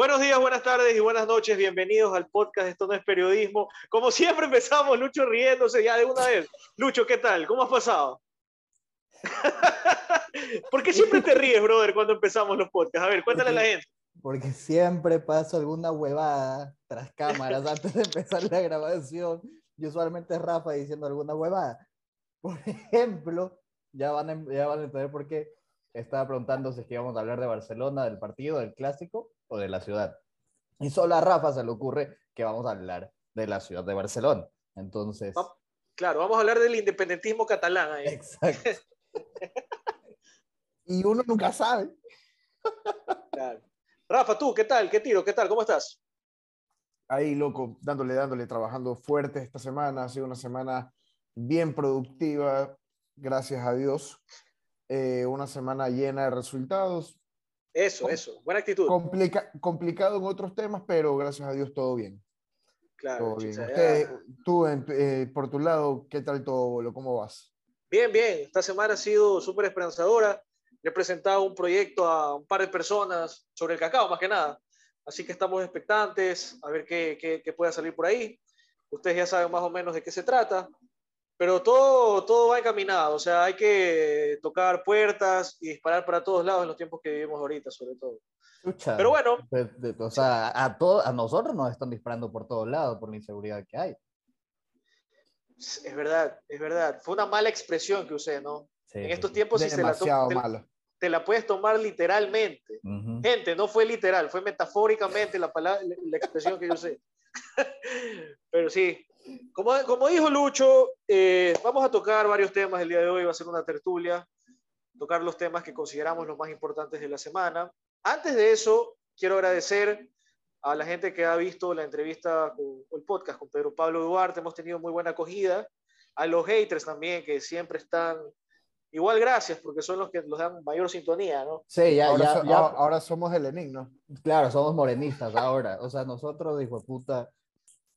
Buenos días, buenas tardes y buenas noches. Bienvenidos al podcast Esto no es periodismo. Como siempre empezamos, Lucho riéndose ya de una vez. Lucho, ¿qué tal? ¿Cómo has pasado? ¿Por qué siempre te ríes, brother, cuando empezamos los podcasts? A ver, cuéntale a la gente. Porque siempre paso alguna huevada tras cámaras antes de empezar la grabación. Y usualmente es Rafa diciendo alguna huevada. Por ejemplo, ya van, a, ya van a entender por qué estaba preguntando si es que íbamos a hablar de Barcelona, del partido, del clásico o de la ciudad. Y solo a Rafa se le ocurre que vamos a hablar de la ciudad de Barcelona. Entonces. Claro, vamos a hablar del independentismo catalán. Ahí. Exacto. y uno nunca sabe. Claro. Rafa, tú, ¿qué tal? ¿Qué tiro? ¿Qué tal? ¿Cómo estás? Ahí, loco, dándole, dándole, trabajando fuerte esta semana. Ha sido una semana bien productiva, gracias a Dios. Eh, una semana llena de resultados. Eso, eso, buena actitud. complicado en otros temas, pero gracias a Dios todo bien. Claro. Todo bien. tú, eh, por tu lado, ¿qué tal todo, ¿Cómo vas? Bien, bien. Esta semana ha sido súper esperanzadora. he presentado un proyecto a un par de personas sobre el cacao, más que nada. Así que estamos expectantes a ver qué, qué, qué pueda salir por ahí. Ustedes ya saben más o menos de qué se trata pero todo, todo va encaminado, o sea, hay que tocar puertas y disparar para todos lados en los tiempos que vivimos ahorita, sobre todo. pero bueno. o sea, a, a nosotros nos están disparando por todos lados por la inseguridad que hay. Es verdad, es verdad. Fue una mala expresión que usé, ¿no? en estos tiempos sí se la, te, te, la puedes tomar literalmente. Gente, no fue literal, fue metafóricamente la, palabra, la expresión que yo usé. pero sí, como, como dijo Lucho, eh, vamos a tocar varios temas el día de hoy, va a ser una tertulia, tocar los temas que consideramos los más importantes de la semana. Antes de eso, quiero agradecer a la gente que ha visto la entrevista con, el podcast con Pedro Pablo Duarte, hemos tenido muy buena acogida, a los haters también que siempre están Igual gracias, porque son los que nos dan mayor sintonía, ¿no? Sí, ya, ahora, ya, ahora somos el ¿no? Claro, somos morenistas ahora. O sea, nosotros, hijo de puta,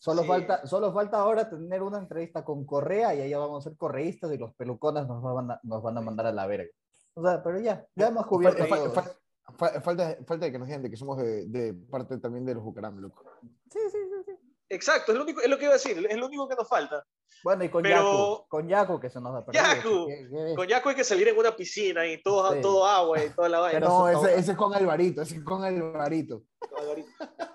Solo, falta, solo falta ahora tener una entrevista con Correa y ahí vamos a ser correístas y los peluconas nos van a, nos van a mandar a la verga. O sea, pero ya, ya hemos cubierto. Falta, falta, falta, de que nos digan de que somos de, de parte también de los Bucaram, loco. Sí, sí, sí, sí. Exacto, es lo, único, es lo que iba a decir, es lo único que nos falta. Bueno, y con Yaku, con Yaku que se nos perdido. Yaku, con Yaku hay que salir en una piscina y todo, todo agua y toda la vaina. no, ese, ese, es con Alvarito, ese es con Alvarito.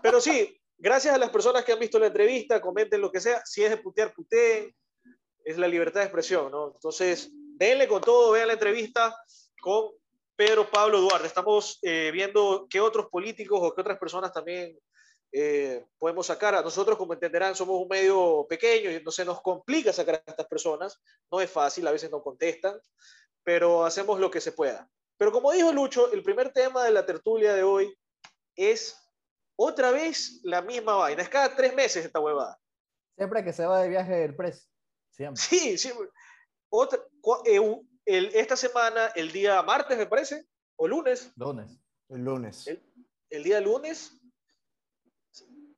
Pero sí, Gracias a las personas que han visto la entrevista, comenten lo que sea. Si es de putear, puteen. Es la libertad de expresión, ¿no? Entonces, denle con todo, vean la entrevista con Pedro Pablo Duarte. Estamos eh, viendo qué otros políticos o qué otras personas también eh, podemos sacar. A nosotros, como entenderán, somos un medio pequeño y entonces nos complica sacar a estas personas. No es fácil, a veces no contestan, pero hacemos lo que se pueda. Pero como dijo Lucho, el primer tema de la tertulia de hoy es otra vez la misma vaina. Es cada tres meses esta huevada. Siempre que se va de viaje del press. Siempre. Sí, sí. Otra, eh, el, esta semana, el día martes, me parece, o lunes. Lunes. El lunes. El, día lunes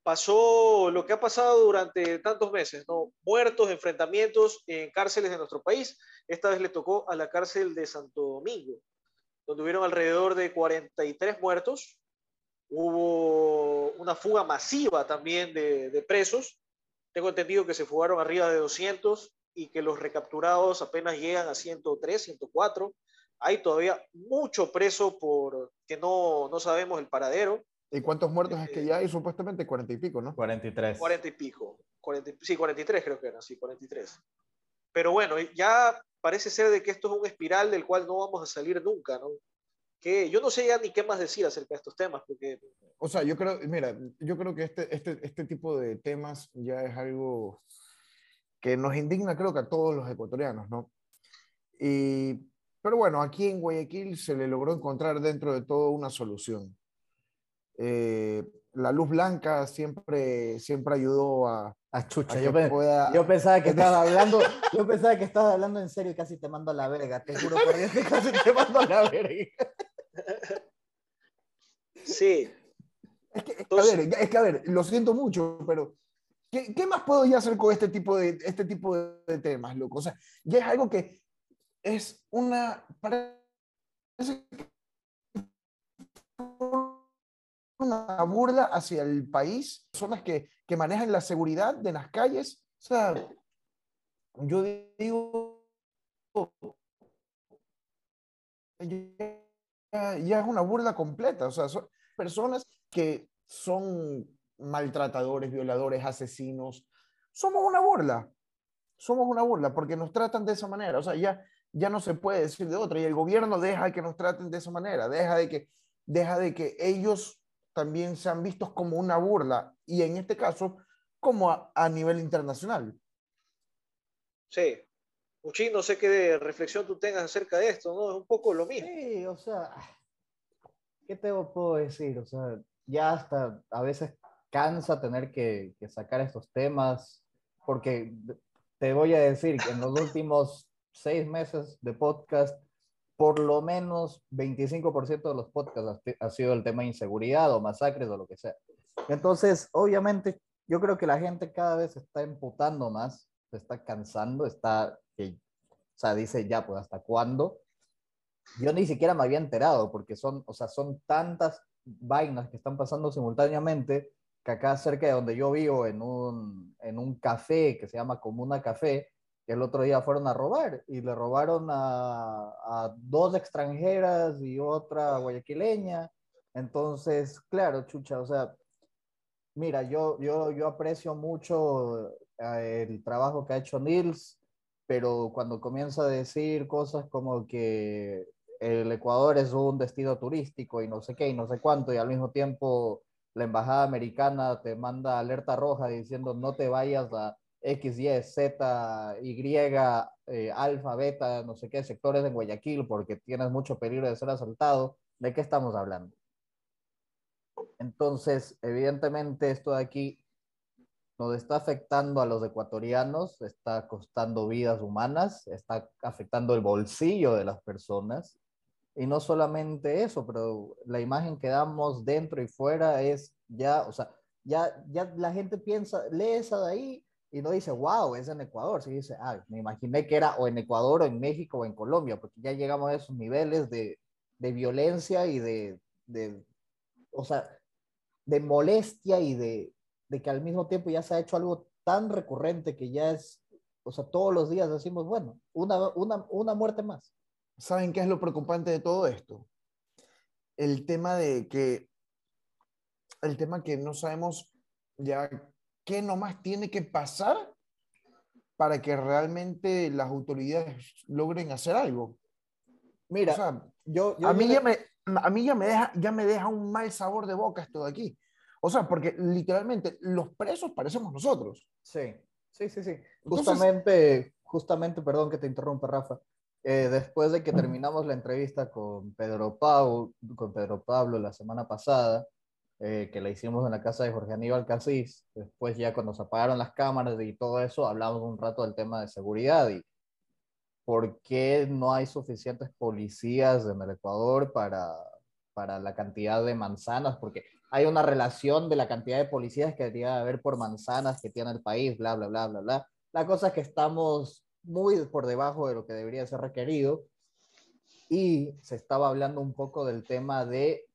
pasó lo que ha pasado durante tantos meses, ¿no? Muertos, enfrentamientos en cárceles de nuestro país. Esta vez le tocó a la cárcel de Santo Domingo, donde hubieron alrededor de 43 muertos, Hubo una fuga masiva también de, presos. Tengo entendido que se fugaron arriba de 200 y que los recapturados apenas llegan a 103, 104. Hay todavía mucho preso por que no, no sabemos el paradero. ¿Y cuántos muertos es que ya hay? Supuestamente 40 y pico, ¿no? 43. 40 y pico. 40, sí, 43 creo que eran, sí, 43. Pero bueno, ya parece ser de que esto es un espiral del cual no vamos a salir nunca, ¿no? Que yo no sé ya ni qué más decir acerca de estos temas, porque... O sea, yo creo, mira, yo creo que este, este, este tipo de temas ya es algo que nos indigna, creo que a todos los ecuatorianos, ¿no? Y, pero bueno, aquí en Guayaquil se le logró encontrar dentro de todo una solución. Eh, la luz blanca siempre, siempre ayudó a... A chucha, yo, yo, pensaba que estaba hablando, yo pensaba que estaba hablando en serio y casi te mando a la verga, te juro por Dios que casi te mando a la verga. Sí. Es que, a ver, es que, a ver, lo siento mucho, pero ¿qué, ¿qué, más puedo yo hacer con este tipo, de, este tipo de temas, loco? O sea, ya es algo que es una... Parece una burla hacia el país, personas que, que manejan la seguridad de las calles. O sea, yo digo, ya es una burla completa. O sea, son personas que son maltratadores, violadores, asesinos. Somos una burla. Somos una burla porque nos tratan de esa manera. O sea, ya, ya no se puede decir de otra. Y el gobierno deja que nos traten de esa manera. Deja de que, deja de que ellos también sean vistos como una burla. Y en este caso, como a, a nivel internacional. Sí. Uchín, no sé qué reflexión tú tengas acerca de esto, ¿no? Es un poco lo mismo. Sí, o sea, ¿qué te puedo decir? O sea, ya hasta a veces cansa tener que, que, sacar estos temas, porque te voy a decir que en los últimos seis meses de podcast, por lo menos 25% de los podcasts ha, ha sido el tema de inseguridad o masacres o lo que sea. Entonces, obviamente, yo creo que la gente cada vez está emputando más, está cansando, está, que, o sea, dice ya, pues, ¿hasta cuándo? Yo ni siquiera me había enterado, porque son, o sea, son tantas vainas que están pasando simultáneamente que acá cerca de donde yo vivo, en un, en un café que se llama Comuna Café, que el otro día fueron a robar y le robaron a, a dos extranjeras y otra guayaquileña. Entonces, claro, chucha, o sea, mira, yo, yo, yo aprecio mucho el trabajo que ha hecho Nils, pero cuando comienza a decir cosas como que el Ecuador es un destino turístico y no sé qué y no sé cuánto, y al mismo tiempo la embajada americana te manda alerta roja diciendo no te vayas a X, Y, Z, Y, eh, alfa, beta, no sé qué, sectores en Guayaquil porque tienes mucho peligro de ser asaltado, ¿de qué estamos hablando? Entonces, evidentemente esto de aquí nos está afectando a los ecuatorianos, está costando vidas humanas, está afectando el bolsillo de las personas. Y no solamente eso, pero la imagen que damos dentro y fuera es ya, o sea, ya, ya la gente piensa, lee esa de ahí y no dice, wow, es en Ecuador. Se dice, ah, me imaginé que era o en Ecuador o en México o en Colombia, porque ya llegamos a esos niveles de, de violencia y de, de, o sea, de molestia y de, de que al mismo tiempo ya se ha hecho algo tan recurrente que ya es, o sea, todos los días decimos, bueno, una, una, una muerte más. ¿Saben qué es lo preocupante de todo esto? El tema de que, el tema que no sabemos ya qué nomás tiene que pasar para que realmente las autoridades logren hacer algo. Mira, O sea, yo, yo a mí, ya me, a mí ya me, deja, ya me deja un mal sabor de boca esto de aquí. O sea, porque literalmente los presos parecemos nosotros. Sí, sí, sí, sí. Entonces- Justamente, justamente, perdón que te interrumpa, Rafa. eh, después de que terminamos la entrevista con Pedro, Pau, con Pedro Pablo la semana pasada, eh, que la hicimos en la casa de Jorge Aníbal Casís, después ya cuando se apagaron las cámaras y todo eso, hablamos un rato del tema de seguridad y por qué no hay suficientes policías en el Ecuador para, para la cantidad de manzanas, porque hay una relación de la cantidad de policías que debería haber por manzanas que tiene el país, bla, bla, bla, bla, bla. La cosa es que estamos muy por debajo de lo que debería ser requerido y se estaba hablando un poco del tema de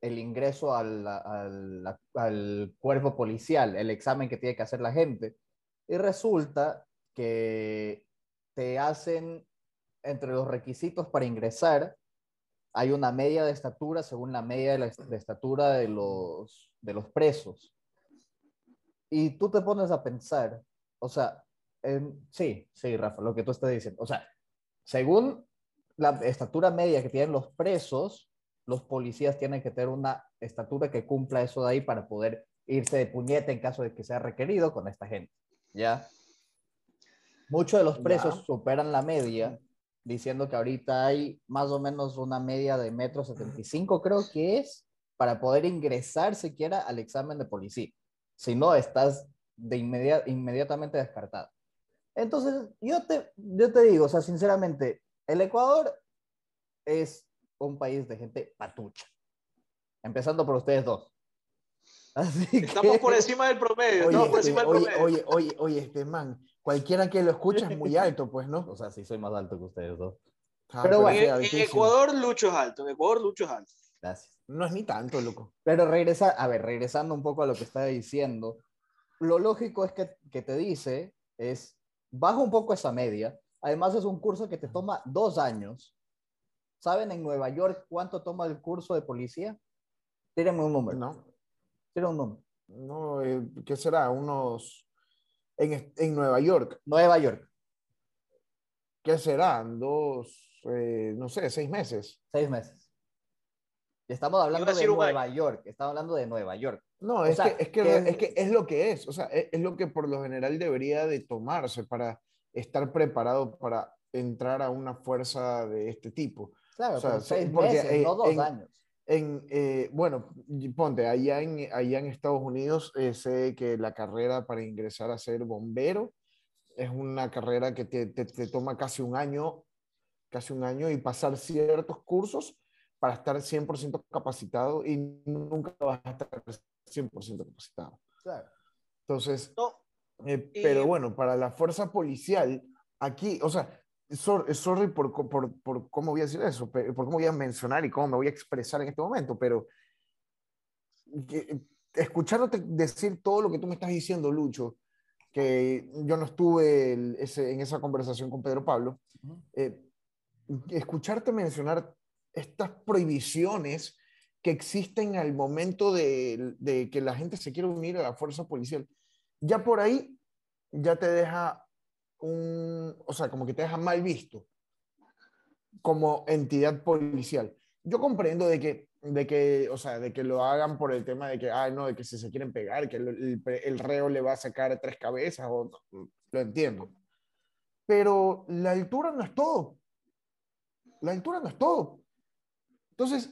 el ingreso al, al, al cuerpo policial, el examen que tiene que hacer la gente. Y resulta que te hacen entre los requisitos para ingresar, hay una media de estatura según la media de, la, de estatura de los, de los presos. Y tú te pones a pensar, o sea, en, sí, sí, Rafa, lo que tú estás diciendo. O sea, según la estatura media que tienen los presos, los policías tienen que tener una estatura que cumpla eso de ahí para poder irse de puñete en caso de que sea requerido con esta gente. ¿Ya? Muchos de los presos Ya. superan la media, diciendo que ahorita hay más o menos una media de metro 75, creo que es, para poder ingresar siquiera al examen de policía. Si no, estás de inmedia- inmediatamente descartado. Entonces, yo te, yo te digo, o sea, sinceramente, el Ecuador es un país de gente patucha. Empezando por ustedes dos. Así Estamos que- por encima del promedio. Oye, por este, encima del oye, promedio. oye, oye, oye, este man, cualquiera que lo escucha es muy alto, pues, ¿no? O sea, sí soy más alto que ustedes dos. Ah, Pero bueno, en. Ecuador Lucho es alto. En Ecuador Lucho es alto. Gracias. No es ni tanto, loco. Pero regresa, a ver, regresando un poco a lo que estaba diciendo, lo lógico es que, que te dice es, baja un poco esa media. Además es un curso que te toma dos años. ¿Saben en Nueva York cuánto toma el curso de policía? Tírenme un número. No, Tírenme un número. no, eh, ¿qué será? Unos, en, en Nueva York, Nueva York, ¿qué serán? Dos, eh, no sé, seis meses. seis meses. Estamos hablando de Nueva York. Estamos hablando de Nueva York. No, es, sea, que, es, que, que- es que es lo que es, o sea, es, es lo que por lo general debería de tomarse para estar preparado para entrar a una fuerza de este tipo. Claro, O sea, seis porque, meses, eh, no dos en- años. En, eh, bueno, ponte, allá en, allá en Estados Unidos eh, sé que la carrera para ingresar a ser bombero es una carrera que te, te- te toma casi un año, casi un año y pasar ciertos cursos para estar 100% capacitado y nunca vas a estar 100% capacitado. Claro. Entonces, No, eh, pero bueno, para la fuerza policial, aquí, o sea, sorry por, por, por cómo voy a decir eso, por cómo voy a mencionar y cómo me voy a expresar en este momento, pero escuchándote decir todo lo que tú me estás diciendo, Lucho, que yo no estuve el- ese- en esa conversación con Pedro Pablo, eh, escucharte mencionar estas prohibiciones que existen al momento de, de que la gente se quiere unir a la fuerza policial, ya por ahí ya te deja un, o sea, como que te deja mal visto como entidad policial. Yo comprendo de que, de que, o sea, de que lo hagan por el tema de que, ay, no, de que si se quieren pegar, que el, reo le va a sacar tres cabezas, o, lo entiendo. Pero la altura no es todo. La altura no es todo. Entonces,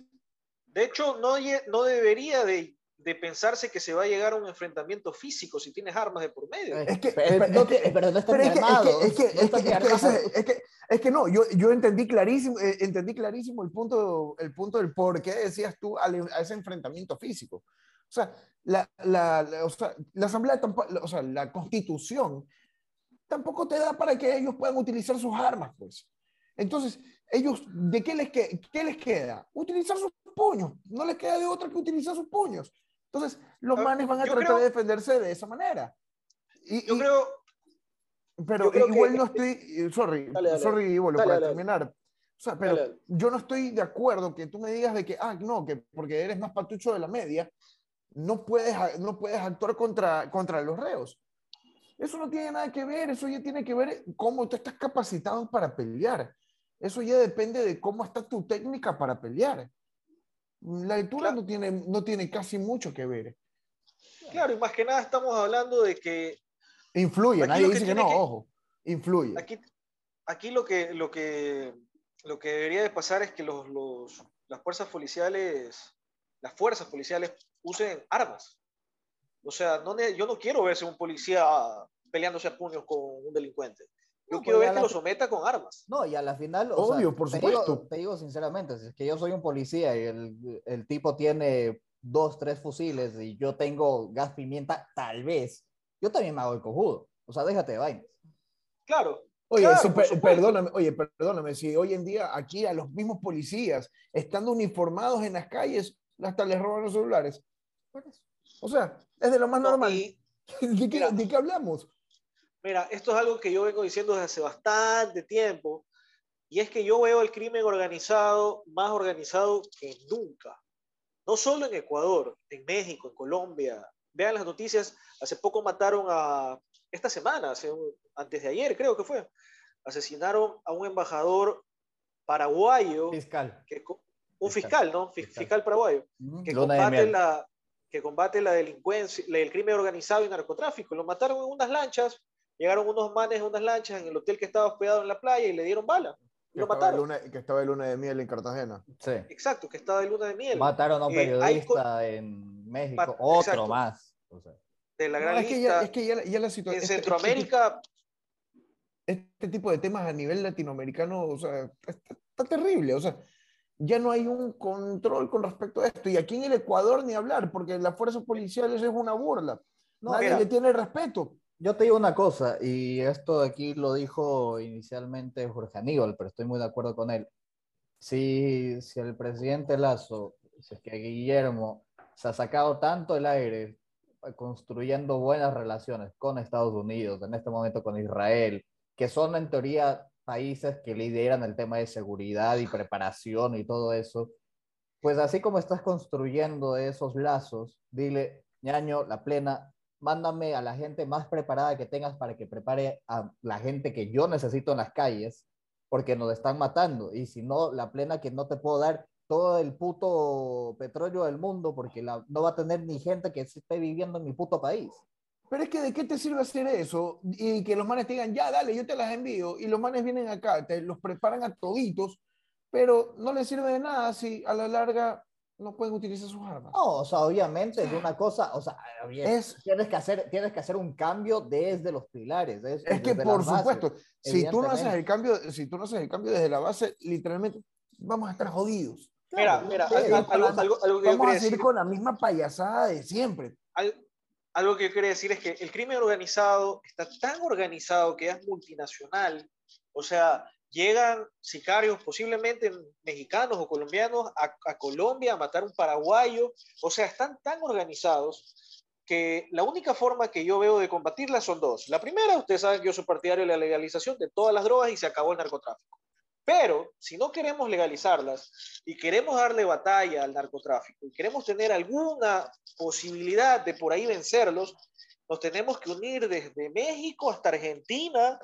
de hecho, no, no debería de, de pensarse que se va a llegar a un enfrentamiento físico si tienes armas de por medio. Es que- pero, no es que- no están Pero ni es que, es armados. que, es que, no es que, están ni es que ese- armados. es que- es que no, yo, yo entendí clarísimo, eh, entendí clarísimo el punto, el punto del por qué decías tú al- a ese enfrentamiento físico. O sea, la, la, la- o sea, la asamblea tampoco, o sea, la constitución tampoco te da para que ellos puedan utilizar sus armas, pues. Entonces, ellos, ¿de qué les, que- qué les queda? Utilizar sus puños. No les queda de otra que utilizar sus puños. Entonces, los Ah, manes van a yo tratar creo- de defenderse de esa manera. Y, Yo y- creo, pero Yo creo igual que- no estoy, eh, sorry, Dale, dale. sorry, Dale, para dale, terminar. O sea, pero yo no estoy de acuerdo que tú me digas de que, ah, no, que porque eres más patucho de la media, no puedes, no puedes actuar contra, contra los reos. Eso no tiene nada que ver, eso ya tiene que ver cómo tú estás capacitado para pelear. Eso ya depende de cómo está tu técnica para pelear. La altura Claro. no, tiene, no tiene casi mucho que ver. claro, y más que nada estamos hablando de que Influye, Aquí nadie que dice que no, que- ojo, influye. aquí, aquí lo, que, lo, que, lo que debería de pasar es que los, los- las fuerzas policiales, las fuerzas policiales usen armas. O sea, no, yo no quiero verse un policía peleándose a puños con un delincuente. Yo No, quiero pues ver ya que la- lo someta con armas. No, y a la final, o sea, Obvio, por te supuesto. Digo, te digo sinceramente, si es que yo soy un policía y el, el tipo tiene dos, tres fusiles y yo tengo gas pimienta, tal vez, yo también me hago el cojudo. O sea, déjate de vainas. Claro. Oye, Claro, por per- perdóname, oye, perdóname, si hoy en día aquí a los mismos policías, estando uniformados en las calles, hasta les roban los celulares. O sea, es de lo más No, normal. y ¿De, qué, mira. de qué hablamos? Mira, esto es algo que yo vengo diciendo desde hace bastante tiempo. Y es que yo veo el crimen organizado más organizado que nunca. No solo en Ecuador, en México, en Colombia. Vean las noticias. Hace poco mataron a, esta semana, hace antes de ayer creo que fue, asesinaron a un embajador paraguayo, Fiscal. que, un Fiscal. fiscal, ¿no? Fi- Fiscal. Fiscal paraguayo, que combate, la, que combate la delincuencia, el crimen organizado y narcotráfico. Lo mataron en unas lanchas, llegaron unos manes en unas lanchas en el hotel que estaba hospedado en la playa y le dieron bala. Y Que lo mataron. luna, que estaba de luna de miel en Cartagena. Sí. Exacto, que estaba de luna de miel. Mataron a un Eh, periodista en México, Pat- otro exacto. más. O sea, de la No, gran es, que lista. ya, es que ya, la- ya la situación. en Centroamérica, este tipo de temas a nivel latinoamericano, o sea, está, está terrible, o sea, ya no hay un control con respecto a esto. Y aquí en el Ecuador ni hablar, porque las fuerzas policiales es una burla. No, Nadie mira. le tiene respeto. Yo te digo una cosa, y esto aquí lo dijo inicialmente Jorge Aníbal, pero estoy muy de acuerdo con él. Si, si el presidente Lazo es que Guillermo se ha sacado tanto el aire construyendo buenas relaciones con Estados Unidos, en este momento con Israel, que son en teoría países que lideran el tema de seguridad y preparación y todo eso, pues así como estás construyendo esos lazos, dile, ñaño, la plena, mándame a la gente más preparada que tengas para que prepare a la gente que yo necesito en las calles, porque nos están matando. Y si no, la plena que no te puedo dar todo el puto petróleo del mundo, porque no va a tener ni gente que esté viviendo en mi puto país. Pero es que de qué te sirve hacer eso y que los manes te digan, ya, dale, yo te las envío, y los manes vienen acá, te los preparan a toditos, pero no les sirve de nada si a la larga no pueden utilizar sus armas. No, o sea, obviamente es una cosa, o sea, es, tienes, que hacer, tienes que hacer un cambio desde los pilares. es que por supuesto, si tú, no haces el cambio, si tú no haces el cambio desde la base, literalmente vamos a estar jodidos. Mira, mira, algo, que vamos a seguir con la misma payasada de siempre algo que yo quería decir es que el crimen organizado está tan organizado que es multinacional. O sea, llegan sicarios, posiblemente mexicanos o colombianos, a, Colombia a matar un paraguayo. O sea, están tan organizados que la única forma que yo veo de combatirla son dos. La primera, ustedes saben que yo soy partidario de la legalización de todas las drogas y se acabó el narcotráfico. Pero si no queremos legalizarlas y queremos darle batalla al narcotráfico y queremos tener alguna posibilidad de por ahí vencerlos, nos tenemos que unir desde México hasta Argentina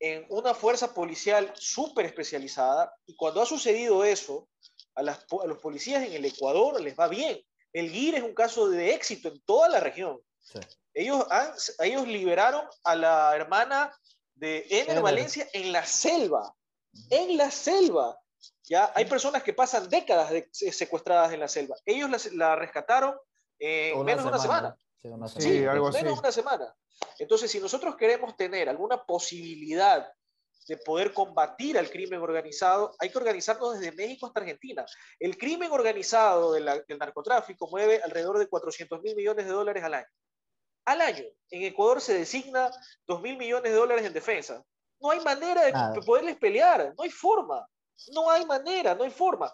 en una fuerza policial súper especializada. Y cuando ha sucedido eso, a, los policías en el Ecuador les va bien. El GIR es un caso de éxito en toda la región. Ellos, ellos liberaron a la hermana de Ener Valencia en la selva en la selva. Ya hay personas que pasan décadas secuestradas en la selva. Ellos la, rescataron en menos de una semana. Sí, algo así. menos de una semana. Entonces, si nosotros queremos tener alguna posibilidad de poder combatir al crimen organizado, hay que organizarnos desde México hasta Argentina. El crimen organizado del narcotráfico mueve alrededor de 400 mil millones de dólares al año. Al año. En Ecuador se designa 2 mil millones de dólares en defensa. No hay manera de poderles pelear, no hay forma, no hay manera, no hay forma.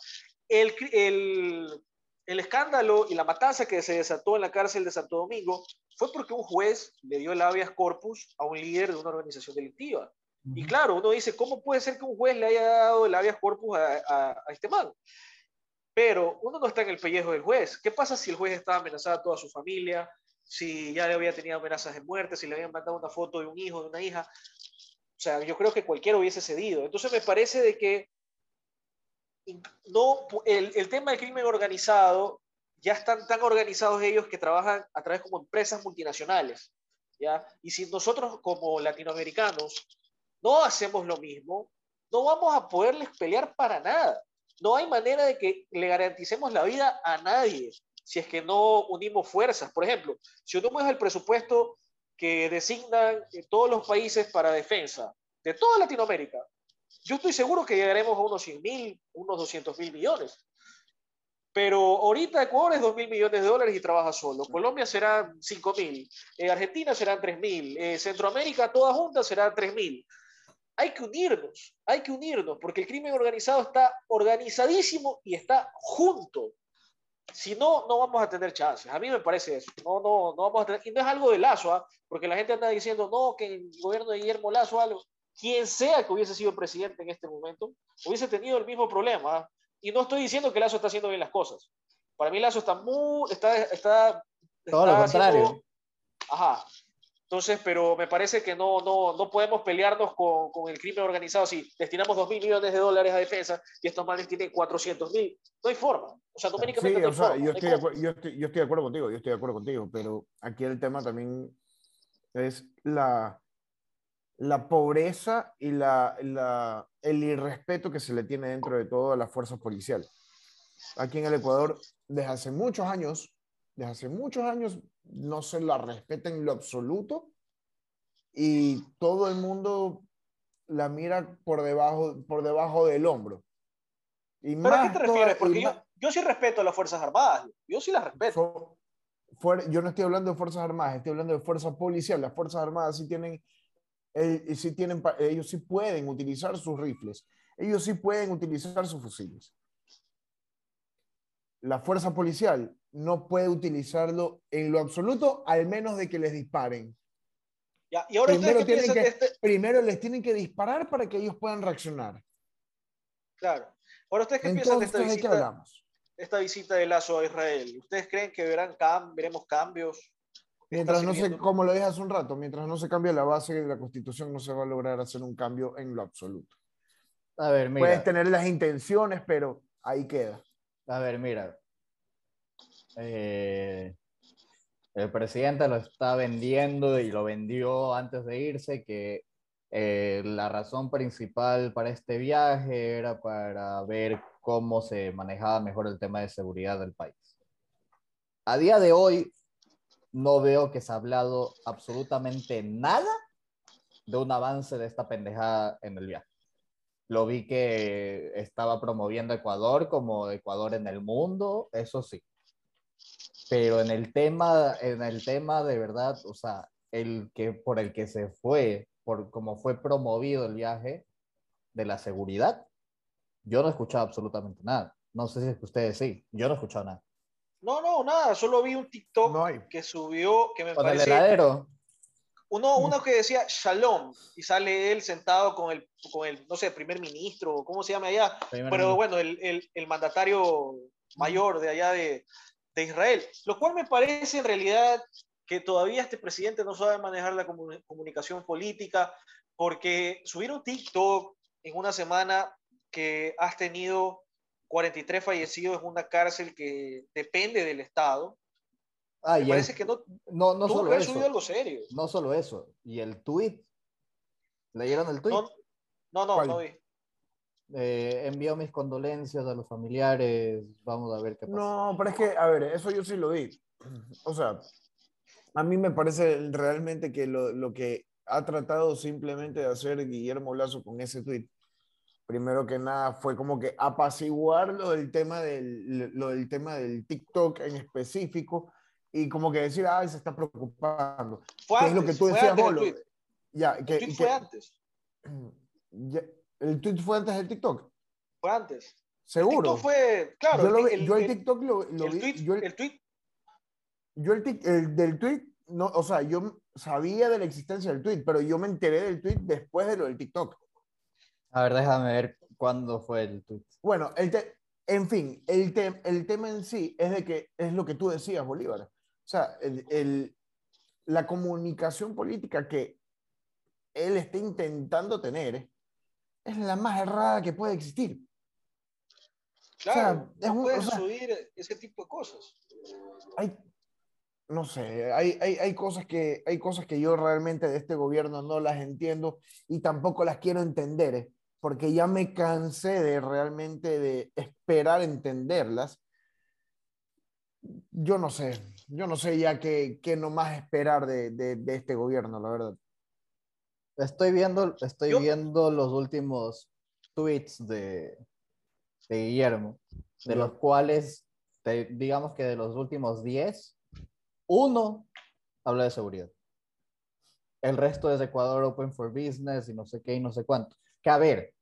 El, el, el escándalo y la matanza que se desató en la cárcel de Santo Domingo fue porque un juez le dio el habeas corpus a un líder de una organización delictiva. Y claro, uno dice, ¿cómo puede ser que un juez le haya dado el habeas corpus a, a, este man? Pero uno no está en el pellejo del juez. ¿Qué pasa si el juez estaba amenazado a toda su familia? Si ya le había tenido amenazas de muerte, si le habían mandado una foto de un hijo, de una hija. O sea, yo creo que cualquiera hubiese cedido. Entonces me parece de que no, el, tema del crimen organizado, ya están tan organizados ellos que trabajan a través como empresas multinacionales. ¿ya? Y si nosotros como latinoamericanos no hacemos lo mismo, no vamos a poderles pelear para nada. No hay manera de que le garanticemos la vida a nadie si es que no unimos fuerzas. Por ejemplo, si unimos el presupuesto que designan todos los países para defensa de toda Latinoamérica, yo estoy seguro que llegaremos a unos 100 mil, unos 200 mil millones. Pero ahorita Ecuador es 2 mil millones de dólares y trabaja solo. Colombia serán 5 mil. Eh, Argentina serán 3 mil. Eh, Centroamérica, toda junta, será 3 mil. Hay que unirnos, hay que unirnos, porque el crimen organizado está organizadísimo y está junto. Si no, no vamos a tener chances. A mí me parece eso. No, no, no vamos a tener. Y no es algo de Lazo, ¿ah? porque la gente anda diciendo, no, que el gobierno de Guillermo Lazo, algo. Quien sea que hubiese sido presidente en este momento, hubiese tenido el mismo problema. Y no estoy diciendo que Lazo está haciendo bien las cosas. Para mí Lazo está muy. Está, está, Todo lo contrario. ajá. Entonces, pero me parece que no, no, no podemos pelearnos con, con, el crimen organizado si destinamos 2 mil millones de dólares a defensa y estos males tienen 400 mil. No hay forma. O sea, numéricamente sí, o sea, Yo, estoy de yo, estoy, yo estoy de acuerdo contigo, yo estoy de acuerdo contigo, pero aquí el tema también es la, la pobreza y la, la, el irrespeto que se le tiene dentro de todo a las fuerzas policiales. Aquí en el Ecuador, desde hace muchos años, desde hace muchos años no se la respeta en lo absoluto y todo el mundo la mira por debajo, por debajo del hombro. Y ¿Pero a qué te refieres? Porque yo, yo, sí respeto a las Fuerzas Armadas, yo sí las respeto. yo no estoy hablando de Fuerzas Armadas, estoy hablando de Fuerza Policial. Las Fuerzas Armadas sí tienen, eh, sí tienen, ellos sí pueden utilizar sus rifles, ellos sí pueden utilizar sus fusiles. la fuerza policial no puede utilizarlo en lo absoluto, al menos de que les disparen. Ya, y ahora Primero, tienen que, de este... primero les tienen que disparar para que ellos puedan reaccionar. Claro. Ahora ustedes qué piensan de esta Entonces, ¿de qué visita, hablamos? esta visita de Lazo a Israel. ¿Ustedes creen que verán veremos cambios? Mientras no se, sirviendo? como lo dije hace un rato, mientras no se cambie la base de la Constitución, no se va a lograr hacer un cambio en lo absoluto. A ver, mira. Puedes tener las intenciones, pero ahí queda. A ver, mira. Eh, el presidente lo está vendiendo y lo vendió antes de irse, que eh, la razón principal para este viaje era para ver cómo se manejaba mejor el tema de seguridad del país. A día de hoy, no veo que se ha hablado absolutamente nada de un avance de esta pendejada en el viaje. Lo vi que estaba promoviendo Ecuador como Ecuador en el mundo, eso sí. Pero en el tema, en el tema de verdad, o sea, el que por el que se fue, por cómo fue promovido el viaje de la seguridad, yo no he escuchado absolutamente nada. No sé si es que ustedes sí, yo no he escuchado nada. No, no, nada. Solo vi un TikTok No hay. que subió, que me Con el parece... heladero, Uno, uno que decía Shalom y sale él sentado con el, con el no sé, primer ministro, ¿cómo se llama allá? primer Pero bueno, el, el, el mandatario mayor de allá de, de Israel, lo cual me parece en realidad que todavía este presidente no sabe manejar la comu- comunicación política, porque subir un TikTok en una semana que has tenido 43 fallecidos en una cárcel que depende del Estado, Ah, me y el- parece que no, no, no solo eso, subido algo serio. no solo eso, y el tweet, ¿leyeron el tweet? No, no, no, ¿Cuál? no vi. Eh, envío mis condolencias a los familiares, vamos a ver qué pasa. No, pero es que, a ver, eso yo sí lo vi. O sea, a mí me parece realmente que lo, lo que ha tratado simplemente de hacer Guillermo Lazo con ese tweet, primero que nada, fue como que apaciguar lo del tema del, lo del, tema del TikTok en específico y como que decir, ay, se está preocupando. Fue ¿Qué antes, es lo que tú decías, el Bolo? Ya, que, El tweet que- fue antes, ya, el tweet fue antes del TikTok, fue antes. El seguro. TikTok fue, claro, yo, lo vi- el, yo el, el- TikTok lo, lo el vi, tweet, yo el- el tweet Yo el, tic- el del tweet, no, o sea, yo sabía de la existencia del tweet, pero yo me enteré del tweet después de lo del TikTok. A ver, déjame ver cuándo fue el tweet. Bueno, el te- en fin, el, te- el tema en sí es de que es lo que tú decías, Bolívar. O sea, el, el- la comunicación política que él está intentando tener es la más errada que puede existir. claro, es no un- puedes o sea- subir ese tipo de cosas. hay, no sé, hay, hay, hay, cosas que, hay cosas que yo realmente de este gobierno no las entiendo y tampoco las quiero entender, ¿eh? Porque ya me cansé de realmente de esperar entenderlas. Yo no sé, yo no sé ya qué, qué nomás esperar de, de, de este gobierno, la verdad. Estoy viendo, estoy Yo- viendo los últimos tweets de, de Guillermo, de Ya. los cuales, te- digamos que de los últimos 10, uno habla de seguridad. El resto es Ecuador Open for Business y no sé qué y no sé cuánto. Que a ver,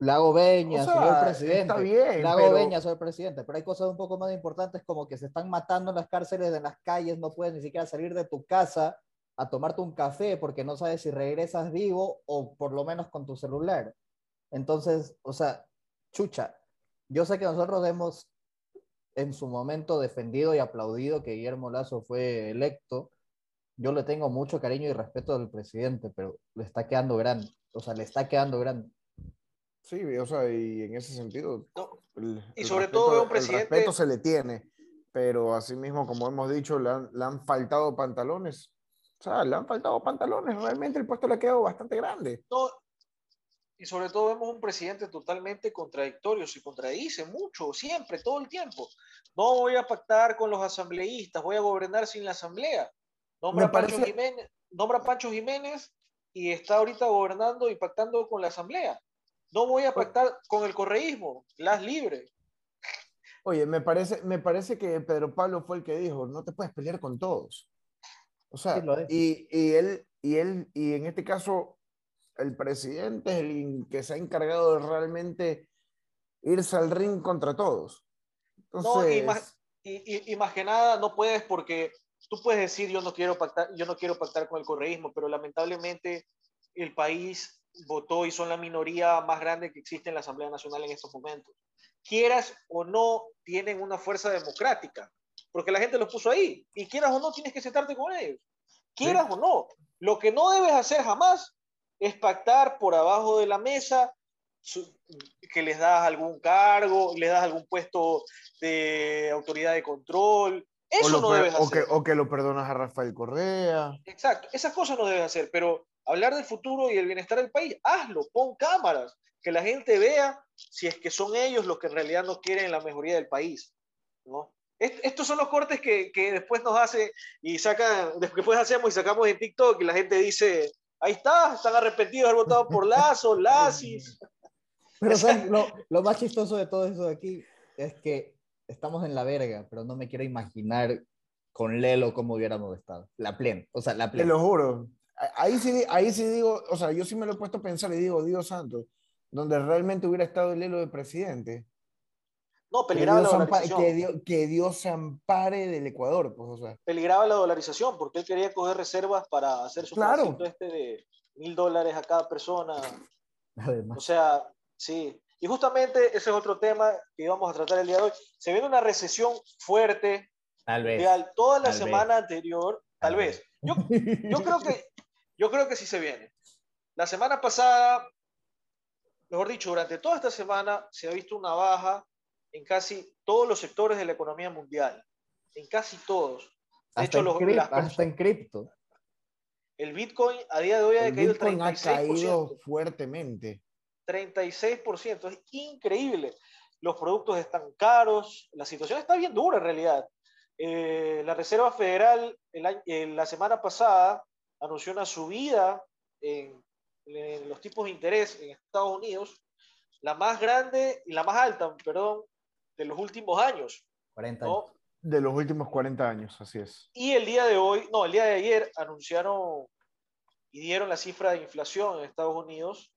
Lago Beña, O sea, señor presidente. está bien, Lago pero- Beña, señor presidente, pero hay cosas un poco más importantes como que se están matando en las cárceles, en las calles, no puedes ni siquiera salir de tu casa a tomarte un café porque no sabes si regresas vivo o por lo menos con tu celular. Entonces, o sea, chucha, yo sé que nosotros hemos en su momento defendido y aplaudido que Guillermo Lazo fue electo. Yo le tengo mucho cariño y respeto al presidente, pero le está quedando grande. O sea, le está quedando grande. Sí, o sea, y en ese sentido, No, el- Y el sobre todo veo un el presidente- respeto se le tiene, pero asimismo, como hemos dicho, le han, le han faltado pantalones. O sea, le han faltado pantalones. Realmente el puesto le ha quedado bastante grande. no, y sobre todo vemos un presidente totalmente contradictorio, se contradice mucho, siempre, todo el tiempo. No voy a pactar con los asambleístas, voy a gobernar sin la asamblea. Nombra, Me a Pancho parece- Jiménez, nombra a Pancho Jiménez y está ahorita gobernando y pactando con la asamblea. No voy a pactar con el correísmo, las libre. Oye, me parece, me parece que Pedro Pablo fue el que dijo, no te puedes pelear con todos. O sea, Sí, y, y él, y él, y en este caso, el presidente es el que se ha encargado de realmente irse al ring contra todos. No, y más, y, y, más que nada no puedes porque tú puedes decir yo no quiero pactar, yo no quiero pactar con el correísmo, pero lamentablemente el país votó y son la minoría más grande que existe en la Asamblea Nacional en estos momentos. Quieras o no, tienen una fuerza democrática, porque la gente los puso ahí. Y quieras o no, tienes que sentarte con ellos. Quieras o no. Lo que no debes hacer jamás es pactar por abajo de la mesa que les das algún cargo, les das algún puesto de autoridad de control. Eso no debes hacer. O que, lo perdonas a Rafael Correa. Exacto, esas cosas no debes hacer, pero hablar del futuro y el bienestar del país, hazlo, pon cámaras, que la gente vea si es que son ellos los que en realidad no quieren la mejoría del país. ¿no? estos son los cortes que, que, después nos hace y sacan, después hacemos y sacamos en TikTok y la gente dice, ahí está, están arrepentidos de haber votado por Lazo, Lasis. Pero lo, lo, más chistoso de todo eso de aquí es que estamos en la verga, pero no me quiero imaginar con Lelo cómo hubiéramos estado. La plen, o sea, la plen. Te lo juro. Ahí sí, ahí sí digo, o sea, yo sí me lo he puesto a pensar y digo, Dios santo, donde realmente hubiera estado Lelo de presidente. No, peligraba la dolarización. Que Dios, se ampare del Ecuador, pues, o sea. Peligraba la dolarización, porque él quería coger reservas para hacer su claro. este de mil dólares a cada persona. Además. O sea, Sí, y justamente ese es otro tema que íbamos a tratar el día de hoy. Se viene una recesión fuerte. Tal vez. toda la semana anterior, tal, vez. Yo, yo, creo que, yo creo que sí se viene. La semana pasada, mejor dicho, durante toda esta semana se ha visto una baja en casi todos los sectores de la economía mundial. En casi todos. De hasta, hecho, en, los, hasta en cripto. El Bitcoin a día de hoy ha caído el 36%. ha caído fuertemente. 36%. Es increíble. Los productos están caros, la situación está bien dura en realidad. Eh, la Reserva Federal la semana pasada anunció una subida en, los tipos de interés en Estados Unidos, la más grande y la más alta, perdón, de los últimos años. 40 años. De los últimos 40 años, así es. Y el día de hoy, no, el día de ayer anunciaron y dieron la cifra de inflación en Estados Unidos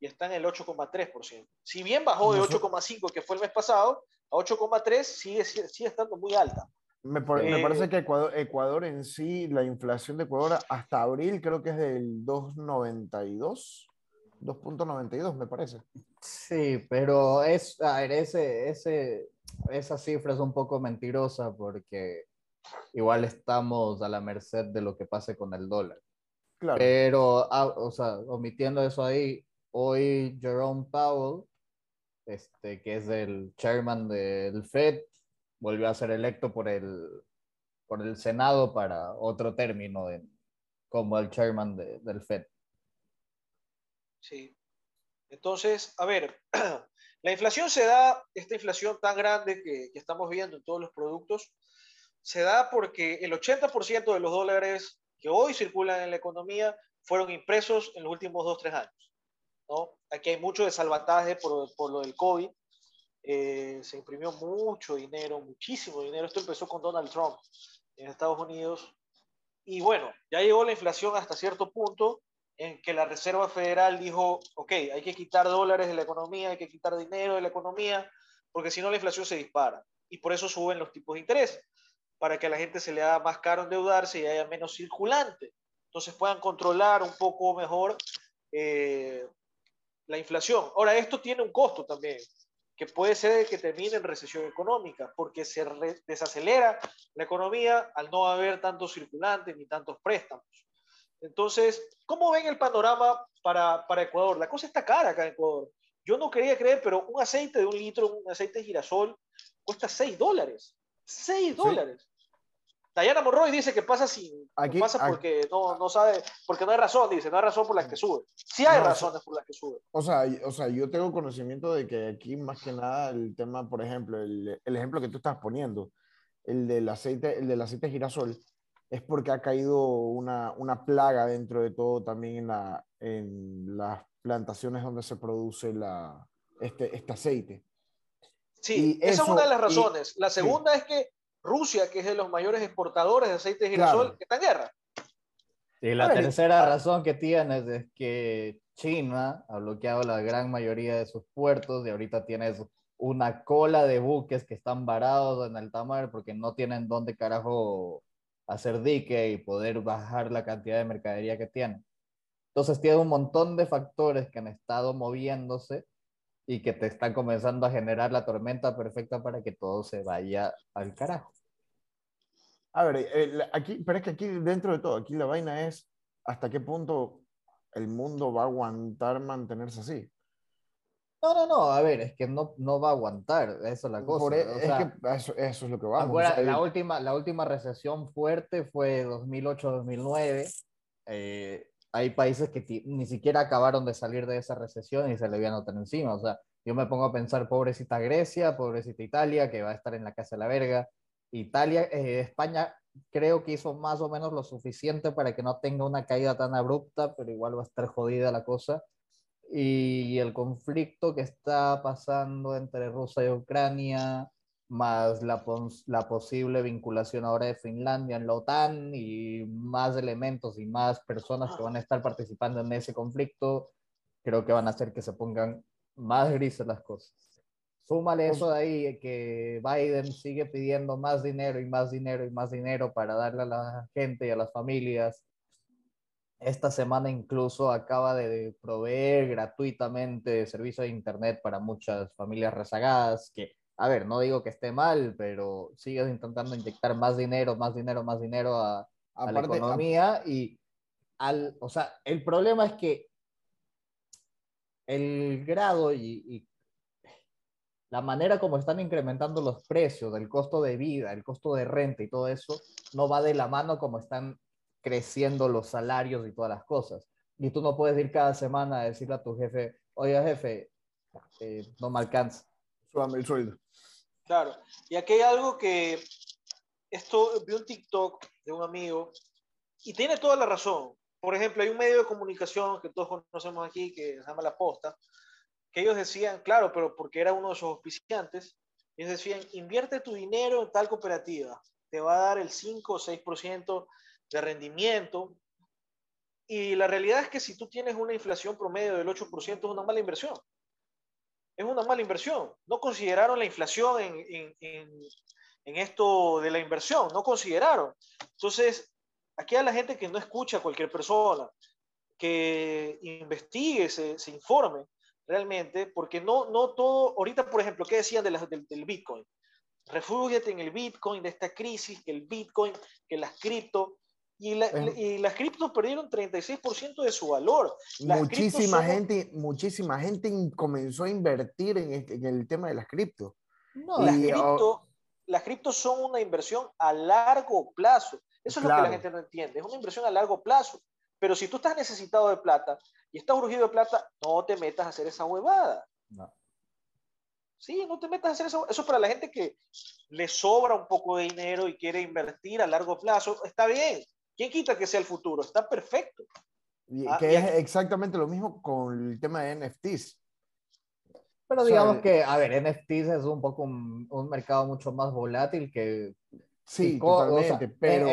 y está en el 8,3%. Si bien bajó de 8,5 que fue el mes pasado, a 8,3 sigue, sigue estando muy alta. Me, me, parece eh, que Ecuador, Ecuador, en sí, la inflación de Ecuador hasta abril creo que es del 2,92, 2.92 me parece. Sí, pero es, a ver, ese, ese, esa cifra es un poco mentirosa porque igual estamos a la merced de lo que pase con el dólar. Claro. Pero, ah, o sea, omitiendo eso ahí, hoy Jerome Powell, este, que es el chairman del Fed, volvió a ser electo por el, por el Senado para otro término de, como el chairman del Fed. Sí. Entonces, a ver, la inflación se da, esta inflación tan grande que, que estamos viendo en todos los productos, se da porque el 80% de los dólares que hoy circulan en la economía fueron impresos en los últimos 2-3 años. Aquí hay mucho de salvataje por, por lo del COVID. Eh, se imprimió mucho dinero, muchísimo dinero. Esto empezó con Donald Trump en Estados Unidos. Y bueno, ya llegó la inflación hasta cierto punto en que la Reserva Federal dijo, ok, hay que quitar dólares de la economía, hay que quitar dinero de la economía, porque si no la inflación se dispara. Y por eso suben los tipos de interés, para que a la gente se le haga más caro endeudarse y haya menos circulante. Entonces puedan controlar un poco mejor eh, la inflación. Ahora, esto tiene un costo también, que puede ser que termine en recesión económica, porque se desacelera la economía al no haber tantos circulantes ni tantos préstamos. Entonces, ¿cómo ven el panorama para, para Ecuador? La cosa está cara acá en Ecuador. Yo no quería creer, pero un aceite de un litro, un aceite de girasol, cuesta 6 dólares. 6 dólares. Diana Monroy dice que pasa sin pasa porque no, no, sabe, porque no hay razón, dice, no hay razón por las que sube. Sí hay razones por las que sube. O sea, o sea, yo tengo conocimiento de que aquí más que nada el tema, por ejemplo, el, el ejemplo que tú estás poniendo, el del aceite, el del aceite girasol, es porque ha caído una, una plaga dentro de todo también en, la, en las plantaciones donde se produce la, este, este aceite. Sí, esa es una de las razones. la segunda es que Rusia, que es de los mayores exportadores de aceite de girasol, está en guerra. Y la tercera razón que tienes es que China ha bloqueado la gran mayoría de sus puertos y ahorita tienes una cola de buques que están varados en alta mar porque no tienen dónde carajo hacer dique y poder bajar la cantidad de mercadería que tienen. Entonces tiene un montón de factores que han estado moviéndose y que te están comenzando a generar la tormenta perfecta para que todo se vaya al carajo. A ver, eh, aquí, pero es que aquí dentro de todo, aquí la vaina es hasta qué punto el mundo va a aguantar mantenerse así. No, no, no, a ver, es que no, no va a aguantar, eso es la cosa. E, es que eso, eso, es lo que vamos. la, última, la última recesión fuerte fue 2008-2009. Eh, hay países que ni siquiera acabaron de salir de esa recesión y se le a notar encima. O sea, yo me pongo a pensar, pobrecita Grecia, pobrecita Italia, que va a estar en la casa de la verga. Italia, eh, España creo que hizo más o menos lo suficiente para que no tenga una caída tan abrupta, pero igual va a estar jodida la cosa. Y el conflicto que está pasando entre Rusia y Ucrania, más la, la posible vinculación ahora de Finlandia en la OTAN y más elementos y más personas que van a estar participando en ese conflicto, creo que van a hacer que se pongan más grises las cosas. Súmale eso de ahí, que Biden sigue pidiendo más dinero y más dinero y más dinero para darle a la gente y a las familias. Esta semana incluso acaba de proveer gratuitamente servicio de Internet para muchas familias rezagadas, que, a ver, no digo que esté mal, pero sigues intentando inyectar más dinero, más dinero, más dinero a, la economía. Y, al, o sea, el problema es que el grado y la manera como están incrementando los precios, el costo de vida, el costo de renta y todo eso, no va de la mano como están creciendo los salarios y todas las cosas. Y tú no puedes ir cada semana a decirle a tu jefe, oye jefe, eh, no me alcanza. Súbame el sueldo. Claro. Y aquí hay algo que, esto, vi un TikTok de un amigo y tiene toda la razón. Por ejemplo, hay un medio de comunicación que todos conocemos aquí que se llama La Posta, ellos decían, claro, pero porque era uno de sus auspiciantes, ellos decían, invierte tu dinero en tal cooperativa, te va a dar el 5 o 6% de rendimiento. Y la realidad es que si tú tienes una inflación promedio del 8%, es una mala inversión. Es una mala inversión. No consideraron la inflación en, en esto de la inversión, no consideraron. Entonces, aquí hay la gente que no escucha a cualquier persona, que investigue, se, se informe realmente, porque no, no todo, ahorita por ejemplo, ¿qué decían de del, Bitcoin? Refúgiate en el Bitcoin, de esta crisis, que el Bitcoin, que las cripto, y, y, las criptos perdieron 36% de su valor. muchísima gente, muchísima gente comenzó a invertir en, este, en el tema de las criptos. No, las, cripto, las criptos son una inversión a largo plazo. Eso es lo que la gente no entiende. Es una inversión a largo plazo. Pero si tú estás necesitado de plata y estás urgido de plata, no te metas a hacer esa huevada. No. Sí, no te metas a hacer eso. Eso es para la gente que le sobra un poco de dinero y quiere invertir a largo plazo. Está bien. ¿Quién quita que sea el futuro? Está perfecto. Y ah, que es exactamente lo mismo con el tema de NFTs. Pero digamos que, a ver, NFTs es un poco un, mercado mucho más volátil que Sí, totalmente, pero,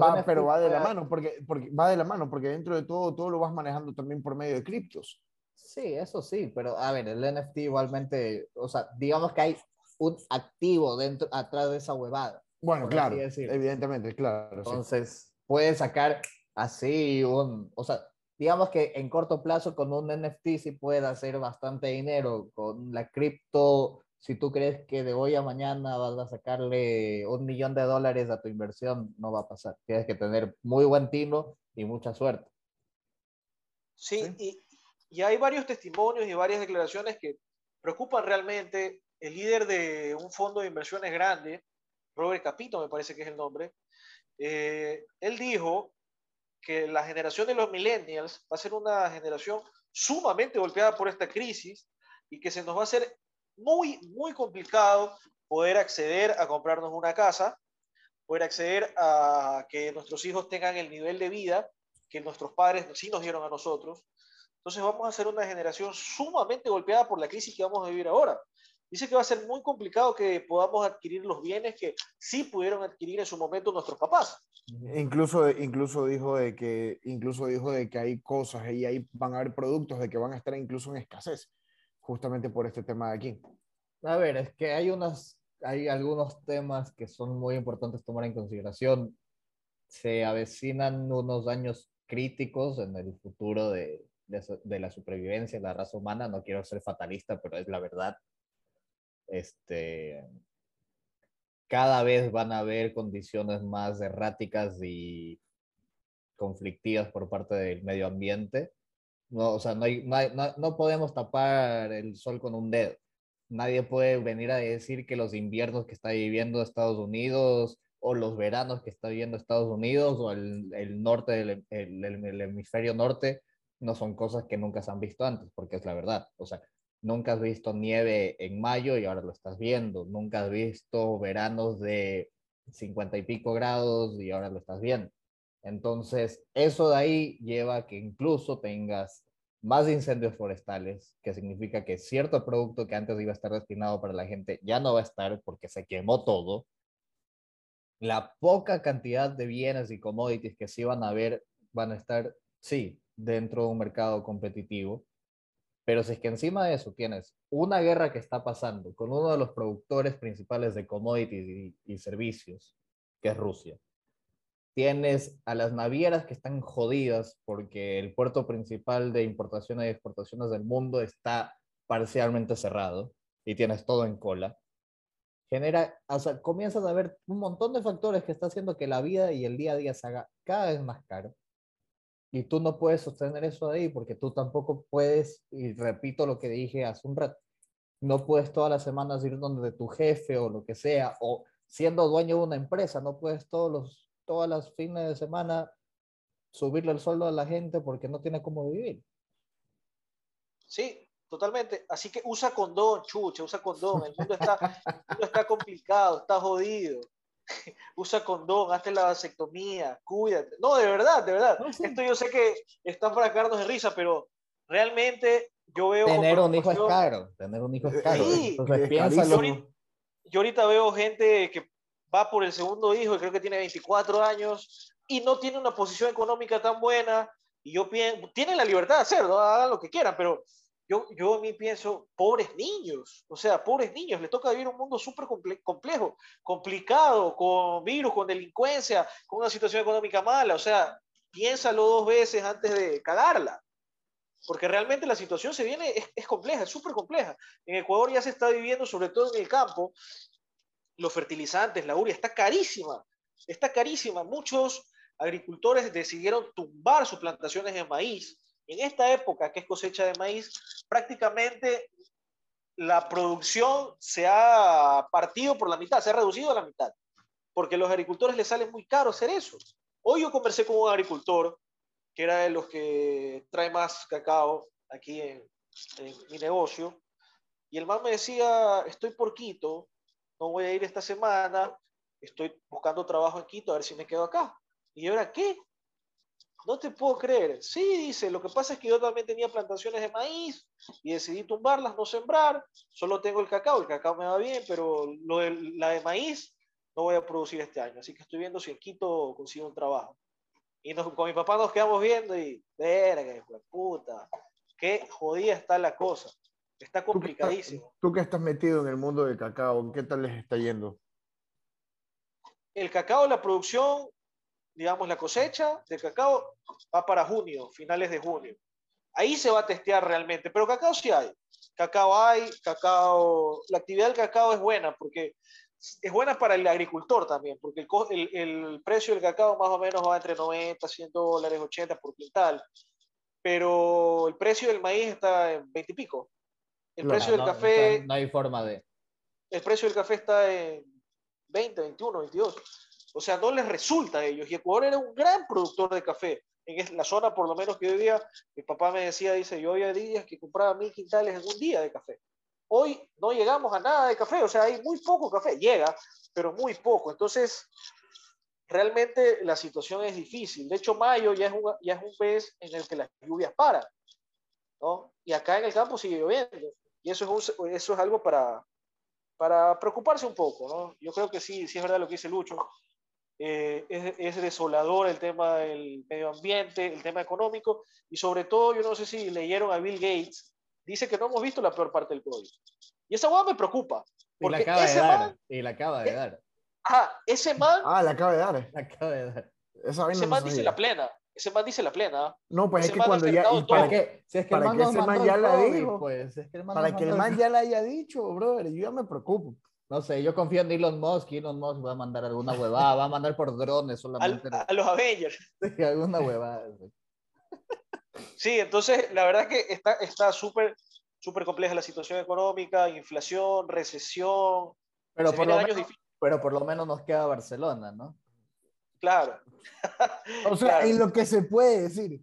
va, pero va de la mano, porque, porque va de la mano, porque dentro de todo, todo lo vas manejando también por medio de criptos. Sí, eso sí, pero a ver, el NFT igualmente, o sea, digamos que hay un activo dentro, atrás de esa huevada. Bueno, claro, evidentemente, claro. Entonces, puedes sacar así un, o sea, digamos que en corto plazo con un NFT sí puedes hacer bastante dinero, con la cripto si tú crees que de hoy a mañana vas a sacarle un millón de dólares a tu inversión, no va a pasar. Tienes que tener muy buen tino y mucha suerte. Sí, Y, y, hay varios testimonios y varias declaraciones que preocupan realmente. El líder de un fondo de inversiones grande, Robert Capito, me parece que es el nombre, eh, él dijo que la generación de los millennials va a ser una generación sumamente golpeada por esta crisis y que se nos va a hacer muy, muy complicado poder acceder a comprarnos una casa, poder acceder a que nuestros hijos tengan el nivel de vida que nuestros padres sí nos dieron a nosotros. Entonces vamos a ser una generación sumamente golpeada por la crisis que vamos a vivir ahora. Dice que va a ser muy complicado que podamos adquirir los bienes que sí pudieron adquirir en su momento nuestros papás. Incluso, incluso, dijo de que, incluso dijo de que hay cosas y ahí van a haber productos de que van a estar incluso en escasez justamente por este tema de aquí. A ver, es que hay unas, hay algunos temas que son muy importantes tomar en consideración. Se avecinan unos años críticos en el futuro de, de, de la supervivencia de la raza humana. No quiero ser fatalista, pero es la verdad. Este, cada vez van a haber condiciones más erráticas y conflictivas por parte del medio ambiente. No, o sea, no, hay, no, no, podemos tapar el sol con un dedo. Nadie puede venir a decir que los inviernos que está viviendo Estados Unidos o los veranos que está viviendo Estados Unidos o el, el norte del el, el, el hemisferio norte no son cosas que nunca se han visto antes, porque es la verdad. O sea, Nunca has visto nieve en mayo y ahora lo estás viendo. Nunca has visto veranos de 50 y pico grados y ahora lo estás viendo. Entonces, eso de ahí lleva a que incluso tengas más incendios forestales, que significa que cierto producto que antes iba a estar destinado para la gente ya no va a estar porque se quemó todo. La poca cantidad de bienes y commodities que sí van a haber van a estar, sí, dentro de un mercado competitivo, pero si es que encima de eso tienes una guerra que está pasando con uno de los productores principales de commodities y, y, servicios, que es Rusia, tienes a las navieras que están jodidas porque el puerto principal de importaciones y exportaciones del mundo está parcialmente cerrado y tienes todo en cola, genera, o sea, comienzas a ver un montón de factores que está haciendo que la vida y el día a día se haga cada vez más caro. Y tú no puedes sostener eso ahí porque tú tampoco puedes, y repito lo que dije hace un rato, no puedes todas las semanas ir donde tu jefe o lo que sea, o siendo dueño de una empresa, no puedes todos los, todas las fines de semana subirle el sueldo a la gente porque no tiene cómo vivir. Sí, totalmente. Así que usa condón, chucha, usa condón. El mundo está, el mundo está complicado, está jodido. usa condón, hazte la vasectomía, cuídate. No, de verdad, de verdad. No, sí. Esto yo sé que está para cagarnos de risa, pero realmente yo veo... Tener un hijo es caro, tener un hijo es caro. Sí, Entonces, piénsalo. Yo, ahorita, yo ahorita veo gente que va por el segundo hijo y creo que tiene 24 años y no tiene una posición económica tan buena y yo pienso, tienen la libertad de hacerlo, hagan lo que quieran, pero yo, yo a mí pienso, pobres niños, o sea, pobres niños, les toca vivir un mundo súper comple complejo, complicado, con virus, con delincuencia, con una situación económica mala, o sea, piénsalo dos veces antes de cagarla, porque realmente la situación se viene, es, es compleja, es súper compleja. En Ecuador ya se está viviendo, sobre todo en el campo, los fertilizantes, la urea, está carísima, está carísima. Muchos agricultores decidieron tumbar sus plantaciones de maíz en esta época que es cosecha de maíz, prácticamente la producción se ha partido por la mitad, se ha reducido a la mitad, porque a los agricultores les sale muy caro hacer eso. Hoy yo conversé con un agricultor que era de los que trae más cacao aquí en, en mi negocio, y el man me decía, estoy por Quito, no voy a ir esta semana, estoy buscando trabajo en Quito, a ver si me quedo acá. Y era, ¿qué? No te puedo creer. Sí, dice, lo que pasa es que yo también tenía plantaciones de maíz y decidí tumbarlas, no sembrar. Solo tengo el cacao, el cacao me va bien, pero lo de, la de maíz no voy a producir este año. Así que estoy viendo si en Quito consigo un trabajo. Y nos, con mi papá nos quedamos viendo y, verga, puta, qué jodida está la cosa. Está complicadísimo. ¿Tú que, estás, metido en el mundo del cacao, ¿qué tal les está yendo? El cacao, la producción, digamos, la cosecha de cacao va para junio, finales de junio. Ahí se va a testear realmente, pero cacao sí hay. Cacao hay, cacao, la actividad del cacao es buena porque es buena para el agricultor también, porque el, el, el precio del cacao más o menos va entre 90, 100 dólares, 80 por quintal, pero el precio del maíz está en 20 y pico. El No, precio del no, café, o sea, no hay forma de. el precio del café está en 20, 21, 22. O sea, no les resulta a ellos. Y Ecuador era un gran productor de café. En la zona, por lo menos que yo vivía, mi papá me decía, dice, yo había días que compraba mil quintales en un día de café. Hoy no llegamos a nada de café, o sea, hay muy poco café. Llega, pero muy poco. Entonces, realmente la situación es difícil. De hecho, mayo ya es un, ya es un mes en el que las lluvias paran. ¿no? Y acá en el campo sigue lloviendo. Y eso es, eso es algo para, para preocuparse un poco, ¿no? Yo creo que sí, sí es verdad lo que dice Lucho. Eh, es, es, desolador el tema del medio ambiente, el tema económico, y sobre todo, yo no sé si leyeron a Bill Gates, dice que no hemos visto la peor parte del COVID. Y esa hueá me preocupa. Y la Porque acaba de ese dar. man, Y la acaba de Eh, dar. ajá, ese man, Ah, le acaba de dar. La acaba de dar. Esa vaina ese no man dice sabía. la plena. Ese man dice la plena. No, pues es que cuando ya. y para ¿Para que, qué? Si es que para el man que ese man ya el la dijo. Pues, es que el man para que el man ya la haya dicho, brother, yo ya me preocupo. No sé, yo confío en Elon Musk. Elon Musk va a mandar alguna huevada, va a mandar por drones Al- solamente. a los Avengers. Sí, alguna huevada. sí. Entonces la verdad que está está súper súper compleja la situación económica, inflación, recesión. Pero por, lo menos, pero por lo menos nos queda Barcelona, ¿no? Claro, O sea, Claro. en lo que se puede decir.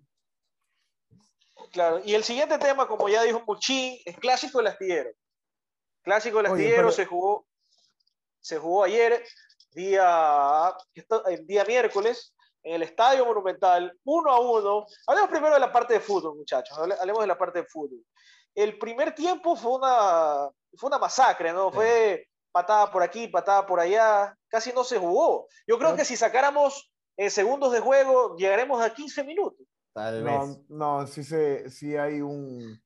claro. Y el siguiente tema, como ya dijo Muchín, es clásico del astillero. Clásico del Oye, astillero pero- se jugó se jugó ayer, día, el día miércoles, en el Estadio Monumental, uno a uno. Hablemos primero de la parte de fútbol, muchachos. hable- Hablemos de la parte de fútbol. El primer tiempo fue una, fue una masacre, ¿no? Sí. Fue patada por aquí, patada por allá. Casi no se jugó. Yo creo Creo- que si sacáramos eh, segundos de juego, llegaremos a 15 minutos. Tal vez. No, no, sí, se, sí hay un,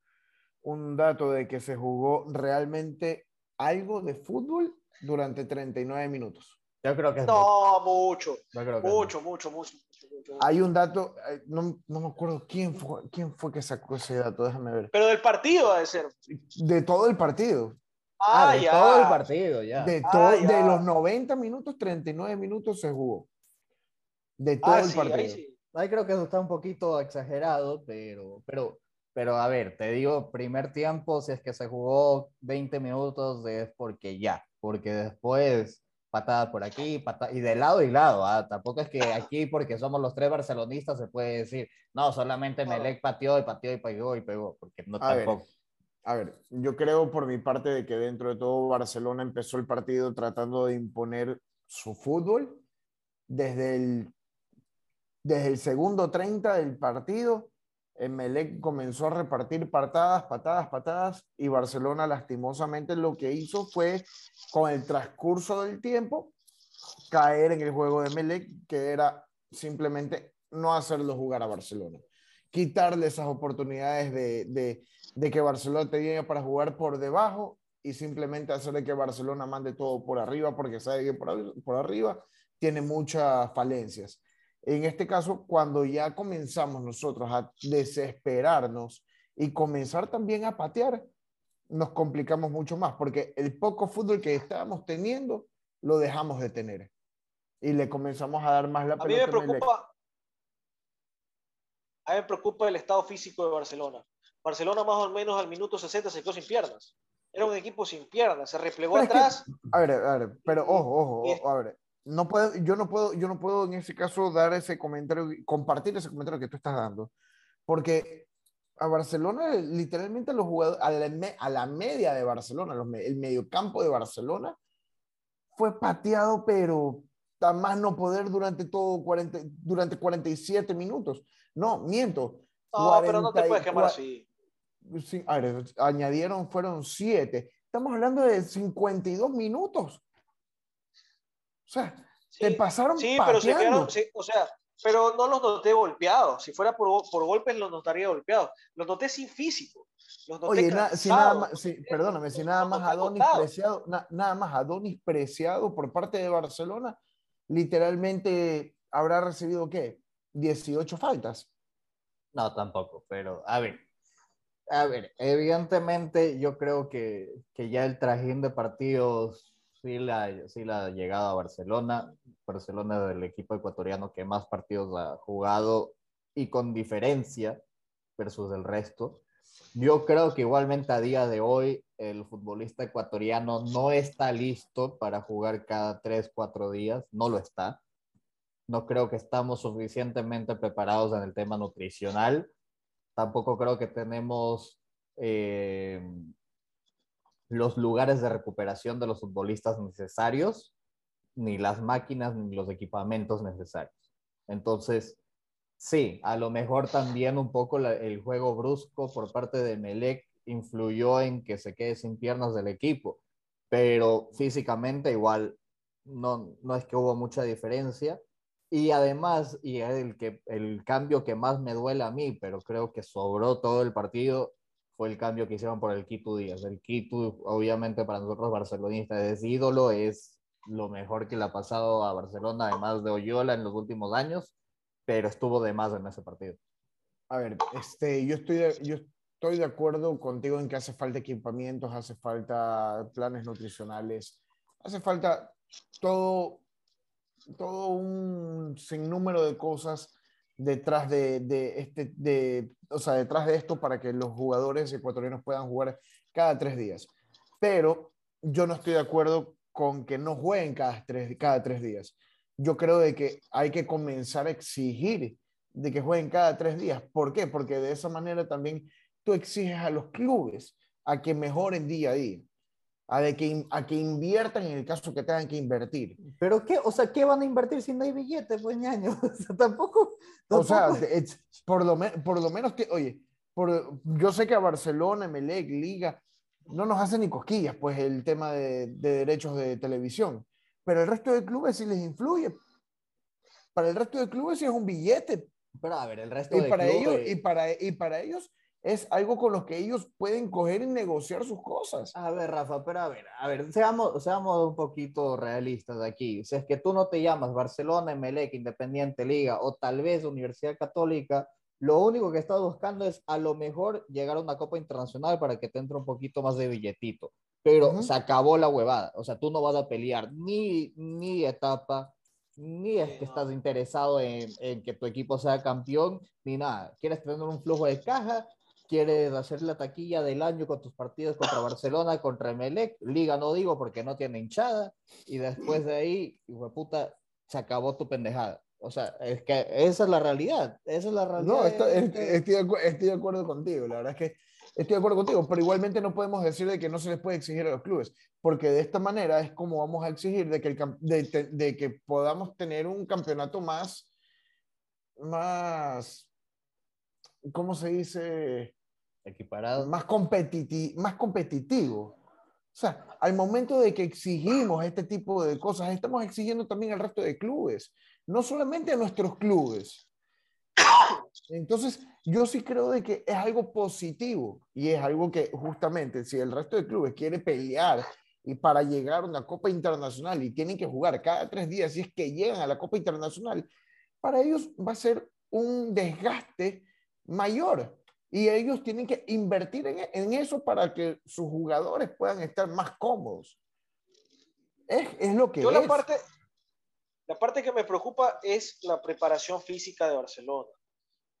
un dato de que se jugó realmente algo de fútbol durante 39 minutos. Yo creo que es No, mucho, Yo creo que es mucho, mucho, mucho. mucho, mucho. Hay un dato, eh, no, no me acuerdo quién fue, quién fue que sacó ese dato, déjame ver. Pero del partido ha de ser. De todo el partido. Ah, Ah, de ya. todo el partido, ya. De, Ah, todo, ya. de los 90 minutos, 39 minutos se jugó. De todo Ah, el sí, ahí partido. sí. Ahí creo que eso está un poquito exagerado, pero, pero, pero a ver, te digo, primer tiempo, si es que se jugó 20 minutos, es porque ya, porque después patada por aquí, patada, y de lado y lado, ah, tampoco es que aquí, porque somos los tres barcelonistas, se puede decir, no, solamente. Melec pateó y pateó y pegó y pegó, porque no A ver, tampoco. A ver, yo creo por mi parte de que dentro de todo Barcelona empezó el partido tratando de imponer su fútbol desde el, desde el segundo 30 del partido. Emelec comenzó a repartir patadas, patadas, patadas y Barcelona lastimosamente lo que hizo fue con el transcurso del tiempo caer en el juego de Emelec que era simplemente no hacerlo jugar a Barcelona, quitarle esas oportunidades de, de de que Barcelona tenía para jugar por debajo y simplemente hacer de que Barcelona mande todo por arriba porque sabe que por, ar- por arriba tiene muchas falencias. En este caso, cuando ya comenzamos nosotros a desesperarnos y comenzar también a patear, nos complicamos mucho más porque el poco fútbol que estábamos teniendo lo dejamos de tener y le comenzamos a dar más la A mí me pelota. preocupa. A mí me preocupa el estado físico de Barcelona. Barcelona más o menos al minuto 60 se quedó sin piernas. Era un equipo sin piernas, se replegó Pero es que- atrás. A ver, a ver, pero ojo, ojo, a ver. No puedo, yo no puedo, yo no puedo en ese caso dar ese comentario, compartir ese comentario que tú estás dando, porque a Barcelona, literalmente a los jugadores, a la, a la media de Barcelona, los el mediocampo de Barcelona, fue pateado, pero a más no poder durante todo 40, durante 47 minutos. No, miento. No, pero no te 40 puedes quemar así. Sí, a ver, añadieron, fueron siete. Estamos hablando de 52 minutos. O sea, te Sí, pasaron sí, pero se quedaron, sí, o sea, pero no los noté golpeados. Si fuera por, por golpes, los notaría golpeados. Los noté sin físico. Los noté Oye, na- si nada más, sí, perdóname, si nada más Adonis. Preciado, na- nada más Adonis Preciado por parte de Barcelona, literalmente habrá recibido ¿qué? 18 faltas. No, tampoco, pero a ver. A ver, evidentemente yo creo que, que ya el trajín de partidos sí la, sí la ha llegado a Barcelona. Barcelona es el equipo ecuatoriano que más partidos ha jugado y con diferencia versus el resto. Yo creo que igualmente a día de hoy el futbolista ecuatoriano no está listo para jugar cada tres, cuatro días, no lo está. No creo que estamos suficientemente preparados en el tema nutricional. Tampoco creo que tenemos eh, los lugares de recuperación de los futbolistas necesarios, ni las máquinas, ni los equipamientos necesarios. Entonces, sí, a lo mejor también un poco el juego brusco por parte de Melec influyó en que se quede sin piernas del equipo, pero físicamente igual no, no es que hubo mucha diferencia. Y además, y el, que, el cambio que más me duele a mí, pero creo que sobró todo el partido, fue el cambio que hicieron por el Quito Díaz. El Quito, obviamente, para nosotros barcelonistas es ídolo, es lo mejor que le ha pasado a Barcelona, además de Oyola en los últimos años, pero estuvo de más en ese partido. A ver, este, yo, estoy de, yo estoy de acuerdo contigo en que hace falta equipamientos, hace falta planes nutricionales, hace falta todo, todo un sinnúmero de cosas detrás de, de, este, de, o sea, detrás de esto para que los jugadores ecuatorianos puedan jugar cada tres días. Pero yo no estoy de acuerdo con que no jueguen cada tres, cada tres días. Yo creo de que hay que comenzar a exigir de que jueguen cada tres días. ¿Por qué? Porque de esa manera también tú exiges a los clubes a que mejoren día a día a, de que, a que inviertan en el caso que tengan que invertir. ¿Pero qué? O sea, ¿qué van a invertir si no hay billetes, pues, ñaño? O sea, tampoco... O sea, por, lo por lo menos que, oye, por, yo sé que a Barcelona, Melec, Liga, no nos hacen ni cosquillas, pues, el tema de, de derechos de televisión. Pero el resto de clubes sí les influye. Para el resto de clubes sí es un billete. Pero a ver, el resto y de para clubes... Ellos, y, para, y para ellos es algo con lo que ellos pueden coger y negociar sus cosas. A ver, Rafa, pero a ver, a ver, seamos, seamos un poquito realistas aquí. Si es que tú no te llamas Barcelona, Emelec, Independiente Liga o tal vez Universidad Católica, lo único que estás buscando es a lo mejor llegar a una Copa Internacional para que te entre un poquito más de billetito. Pero se acabó la huevada. O sea, tú no vas a pelear ni, ni etapa, ni es que estás interesado en, en, que tu equipo sea campeón, ni nada. Quieres tener un flujo de caja quieres hacer la taquilla del año con tus partidos contra Barcelona, contra Emelec, Liga no digo porque no tiene hinchada, y después de ahí, hijo puta, se acabó tu pendejada. O sea, es que esa es la realidad, esa es la realidad. No, estoy, estoy, estoy, de acuerdo contigo, la verdad es que estoy de acuerdo contigo, pero igualmente no podemos decir de que no se les puede exigir a los clubes, porque de esta manera es como vamos a exigir de que, el, de, de que podamos tener un campeonato más, más, ¿cómo se dice? Más, competiti más competitivo. O sea, al momento de que exigimos este tipo de cosas, estamos exigiendo también al resto de clubes, no solamente a nuestros clubes. Entonces, yo sí creo de que es algo positivo y es algo que justamente si el resto de clubes quiere pelear y para llegar a una Copa Internacional y tienen que jugar cada tres días si es que llegan a la Copa Internacional, para ellos va a ser un desgaste mayor y ellos tienen que invertir en, en, eso para que sus jugadores puedan estar más cómodos. Es, es lo que Yo es. La parte, la parte que me preocupa es la preparación física de Barcelona.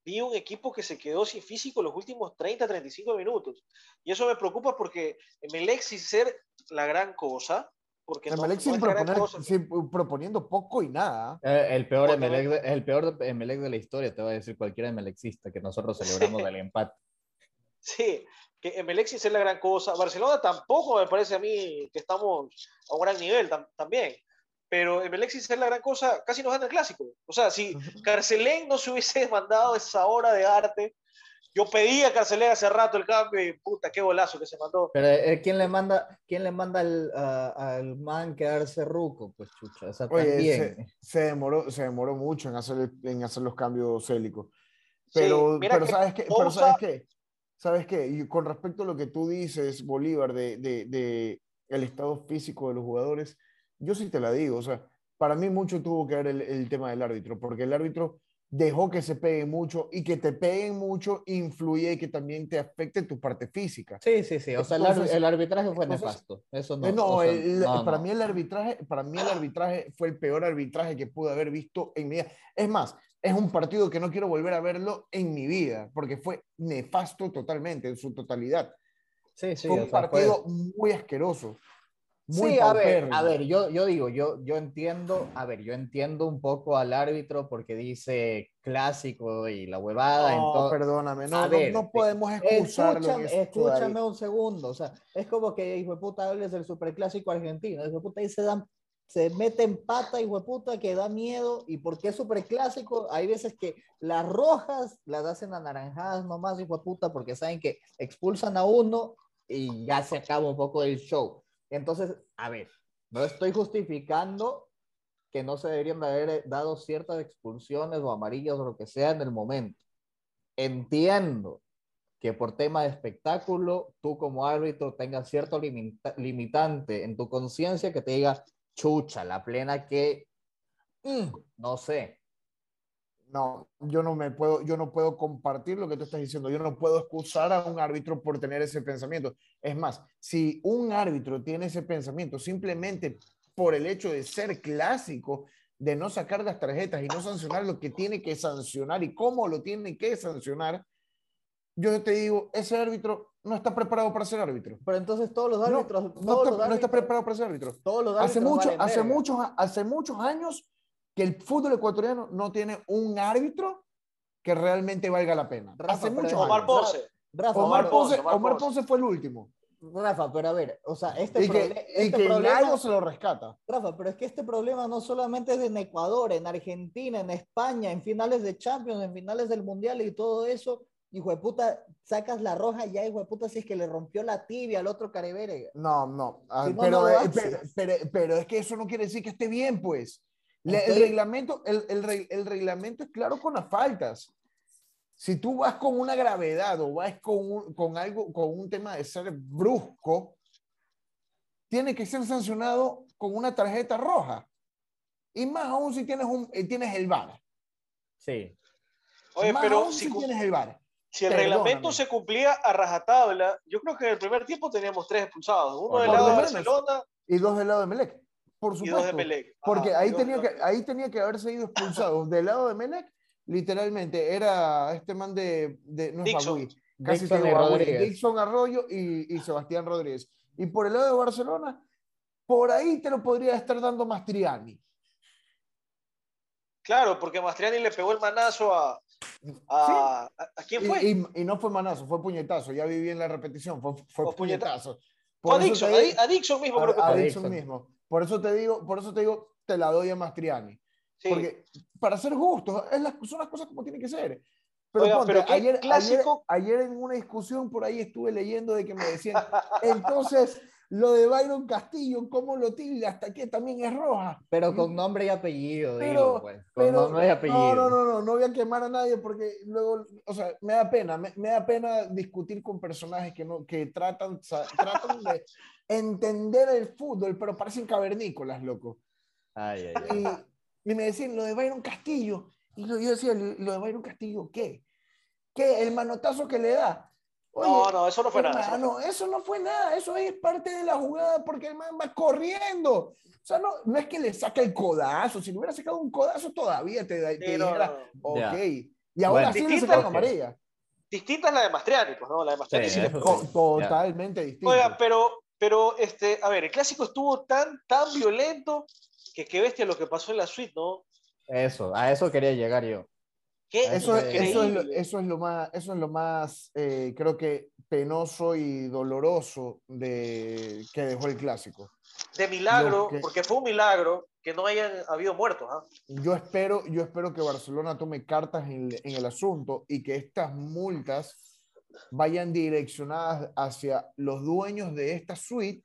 Vi un equipo que se quedó sin físico los últimos 30, 35 minutos. Y eso me preocupa porque Emelec, sin ser la gran cosa, porque Emelec no, sin, no proponer, sin, proponiendo poco y nada. Eh, el, peor Emelec de, el peor Emelec de la historia, te va a decir cualquier Emelecista, que nosotros celebramos sí. el empate. Sí, que Emelec sin ser la gran cosa. Barcelona tampoco me parece a mí que estamos a un gran nivel tam también. Pero Emelec sin ser la gran cosa, casi nos gana el clásico. O sea, si Carcelén no se hubiese mandado esa hora de arte, yo pedí a Carcelén hace rato el cambio y puta, qué golazo que se mandó. Pero eh, ¿quién le manda, quién le manda al, uh, al man quedarse ruco? Pues chucha, o sea, Oye, también. Se, se, demoró, se demoró mucho en hacer, en hacer los cambios célicos. Pero, sí, pero, ¿sabes qué? pero ¿sabes qué? ¿Sabes qué? Y con respecto a lo que tú dices, Bolívar, de, de, de el estado físico de los jugadores, yo sí te la digo, o sea, para mí mucho tuvo que ver el, el tema del árbitro, porque el árbitro dejó que se peguen mucho y que te peguen mucho influye y que también te afecte tu parte física. Sí, sí, sí. O sea, entonces, el, arbitraje fue entonces, nefasto. Eso no. No, o sea, el, no, para no. mí el arbitraje, para mí el arbitraje fue el peor arbitraje que pude haber visto en mi vida. Es más, es un partido que no quiero volver a verlo en mi vida porque fue nefasto totalmente en su totalidad. Sí, sí. Fue un partido fue... muy asqueroso. Muy sí, a ver, a ver, yo, yo digo, yo, yo entiendo, a ver, yo entiendo un poco al árbitro porque dice clásico y la huevada. No, entonces, perdóname, no, ver, no, no, podemos excusarlo. Escúchame, escúchame un segundo, o sea, es como que, hijo de puta, hables del superclásico argentino, hijo de puta, ahí se dan, se mete en pata, hijo de puta, que da miedo, y porque es superclásico, hay veces que las rojas las hacen anaranjadas nomás, hijo de puta, porque saben que expulsan a uno y ya se acaba un poco el show. Entonces, a ver, no estoy justificando que no se deberían de haber dado ciertas expulsiones o amarillas o lo que sea en el momento. Entiendo que por tema de espectáculo, tú como árbitro tengas cierto limita- limitante en tu conciencia que te diga, chucha, la plena que, mm, no sé. No, yo no me puedo, yo no puedo compartir lo que tú estás diciendo. Yo no puedo excusar a un árbitro por tener ese pensamiento. Es más, si un árbitro tiene ese pensamiento simplemente por el hecho de ser clásico, de no sacar las tarjetas y no sancionar lo que tiene que sancionar y cómo lo tiene que sancionar, yo te digo, ese árbitro no está preparado para ser árbitro. Pero entonces todos los árbitros, no, está, los no está árbitros- preparado para ser árbitro. todos los Hace, mucho, hace, muchos, hace muchos años que el fútbol ecuatoriano no tiene un árbitro que realmente valga la pena. Rafa, hace pero muchos Omar. Ponce. Rafa, Omar Ponce, Omar Omar Ponce. Ponce fue el último. Rafa, pero a ver, o sea, este, Y que, proble- y este que problema, nadie se lo rescata. Rafa, pero es que este problema no solamente es en Ecuador, en Argentina, en España, en finales de Champions, en finales del Mundial y todo eso. Hijo de puta, sacas la roja ya, hijo de puta, si es que le rompió la tibia al otro careverga. No, no. ah, Si no, pero, no eh, pero, pero- pero es que eso no quiere decir que esté bien, pues. Le- el, reglamento, el, el el reglamento es claro con las faltas. Si tú vas con una gravedad o vas con, un- con algo, con un tema de ser brusco, tiene que ser sancionado con una tarjeta roja. Y más aún si tienes, un, eh, tienes el VAR. Sí. Oye, más pero aún si, si tienes el VAR. si el perdóname. reglamento se cumplía a rajatabla, yo creo que en el primer tiempo teníamos tres expulsados. Uno del lado de. Barcelona Y dos del lado de Melec. Por y dos de supuesto. Melec. Porque y ahí dos tenía, que, ahí tenía que haberse ido expulsados. Del lado de Melec, literalmente, era este man de... de no es Dixon. Bagui, casi Dixon Rodríguez. Dixon Arroyo y, y Sebastián Rodríguez. Y por el lado de Barcelona, por ahí te lo podría estar dando Mastriani. Claro, porque Mastriani le pegó el manazo a. ¿A, a, a quién fue? y- y no fue manazo, fue puñetazo. Ya viví en la repetición, fue, fue Fue puñeta- puñetazo. Fue a Dixon, te a a Dixon mismo creo que a, a fue. Dixon Dixon. mismo. Por eso te digo, por eso te digo, te la doy a Mastriani. Sí. Porque para ser justo, es las, son las cosas como tienen que ser. Pero, Oiga, ponte, pero qué ayer, clásico- ayer, ayer en una discusión por ahí estuve leyendo de que me decían, entonces lo de Byron Castillo, ¿cómo lo tilde? Hasta que también es roja. Pero con nombre y apellido, Pero- digo, pues. Con Pero, nombre y apellido. no, no, no, no, no voy a quemar a nadie porque luego, o sea, me da pena, me, me da pena discutir con personajes que, no, que tratan, tratan de entender el fútbol, pero parecen cavernícolas, loco. Ay, ay, ay. Y, y me decían lo de Byron Castillo. Y lo- yo decía, ¿lo lo de Byron Castillo qué? ¿Qué? ¿El manotazo que le da? Oye, No, no, eso no fue nada. eso no eso no fue nada. Eso es parte de la jugada porque el man va corriendo. O sea, no, no es que le saque el codazo. Si le hubiera sacado un codazo, todavía te, te Sí, no, dijera, no, no. ok. Y ahora Bueno, sí le distinta- sacaron ok. amarilla. Distinta es la de Mastriani, pues, ¿no? La de Mastriani Sí, sí Totalmente distinto. Oiga, pero, pero, este, a ver, el clásico estuvo tan, tan violento que qué bestia lo que pasó en la suite, ¿no? Eso, a eso quería llegar yo. Qué Eso, es- eso, es lo, eso es lo más, eso es lo más eh, creo que penoso y doloroso de, que dejó el clásico. de milagro, que- porque fue un milagro que no hayan habido muertos, ¿ah? Yo espero, yo espero que Barcelona tome cartas en, en el asunto y que estas multas vayan direccionadas hacia los dueños de esta suite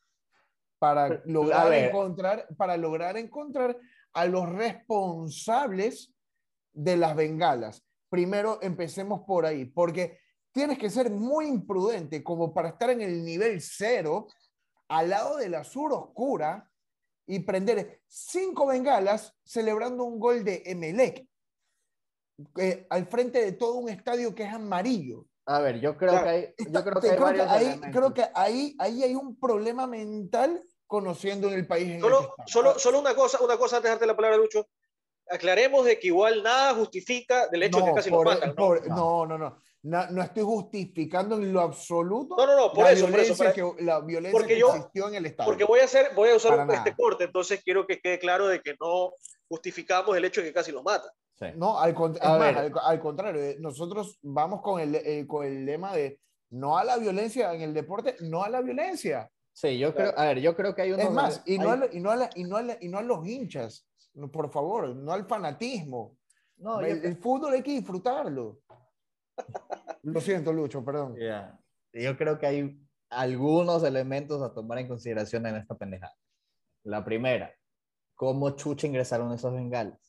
para lograr encontrar, para lograr encontrar a los responsables de las bengalas. Primero empecemos por ahí, porque tienes que ser muy imprudente como para estar en el nivel cero, al lado de la sur oscura, y prender cinco bengalas celebrando un gol de Emelec, eh, al frente de todo un estadio que es amarillo. A ver, yo creo Claro. que hay, yo creo que hay creo que ahí, creo que ahí, ahí hay un problema mental conociendo en el país en el Solo, estamos. solo, solo una cosa, una cosa antes de darte la palabra, Lucho. Aclaremos de que igual nada justifica del hecho de que No, casi por- lo matan, ¿no? por- No. no, no, no. No, no estoy justificando en lo absoluto No, no, no, por la, eso, por eso, violencia para- que, la violencia porque que yo- existió en el Estado. Porque voy a hacer, voy a usar Para este nada. corte, entonces quiero que quede claro de que no justificamos el hecho de que casi los matan. Sí. No, al, cont- A ver. al, al contrario, eh, nosotros vamos con el, eh, con el lema de no a la violencia en el deporte, no a la violencia. Sí, yo creo, a ver, yo creo que hay unos... Es más, y no, hay- a, la- y, no a la- y, no a la- y no a los hinchas, no, por favor, no al fanatismo. no, yo el, el fútbol hay que disfrutarlo. Lo siento, Lucho, perdón. Yo creo que hay algunos elementos a tomar en consideración en esta pendejada. La primera, ¿cómo chucha ingresaron esos bengalas?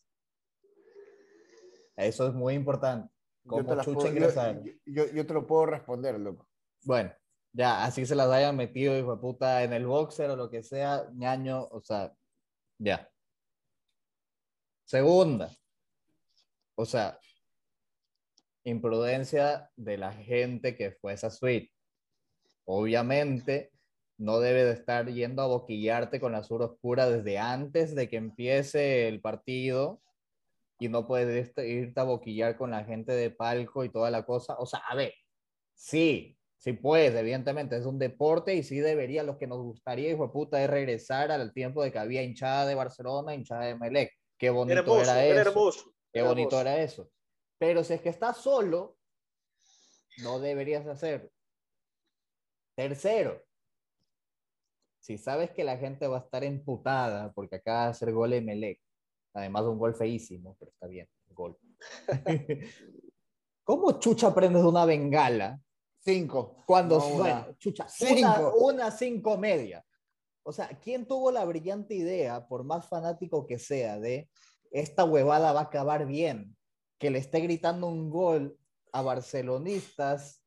Eso es muy importante. yo te, puedo, yo, te lo puedo responder, loco. Bueno, ya, así se las hayan metido, hijo de puta, en el boxer o lo que sea, ñaño, o sea, ya. Segunda, o sea, imprudencia de la gente que fue esa suite. Obviamente, no debe de estar yendo a boquillarte con la sur oscura desde antes de que empiece el partido y no puedes irte a boquillar con la gente de palco y toda la cosa. O sea, a ver, sí, sí puedes, evidentemente, es un deporte y sí debería, lo que nos gustaría, hijo de puta, es regresar al tiempo de que había hinchada de Barcelona, hinchada de Melec. Qué bonito era, eso. Qué bonito era eso. Pero si es que estás solo, no deberías hacer. Tercero, si sabes que la gente va a estar emputada porque acaba de hacer gol Melec, Además, un gol feísimo, pero está bien, gol. ¿Cómo chucha prendes una bengala? Cinco. Cuando no chucha, cinco. Una, cinco media. O sea, ¿quién tuvo la brillante idea, por más fanático que sea, de esta huevada va a acabar bien? Que le esté gritando un gol a barcelonistas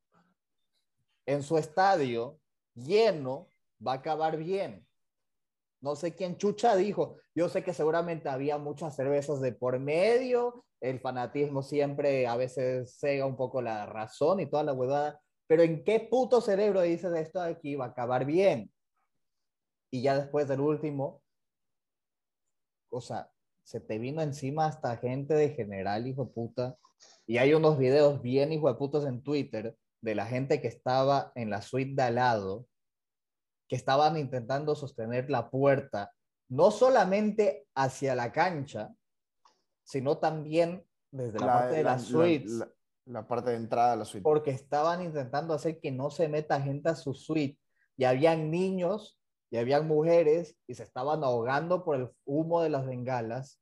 en su estadio lleno, va a acabar bien. No sé quién chucha dijo. Yo sé que seguramente había muchas cervezas de por medio. El fanatismo siempre a veces cega un poco la razón y toda la huevada. Pero ¿en qué puto cerebro dices esto de aquí va a acabar bien? Y ya después del último, o sea, se te vino encima hasta gente de general, hijo de puta. Y hay unos videos bien hijo de putas en Twitter de la gente que estaba en la suite de al lado que estaban intentando sostener la puerta, no solamente hacia la cancha, sino también desde la, parte de la, suite. La, parte de entrada de la suite. Porque estaban intentando hacer que no se meta gente a su suite. Y habían niños y habían mujeres y se estaban ahogando por el humo de las bengalas.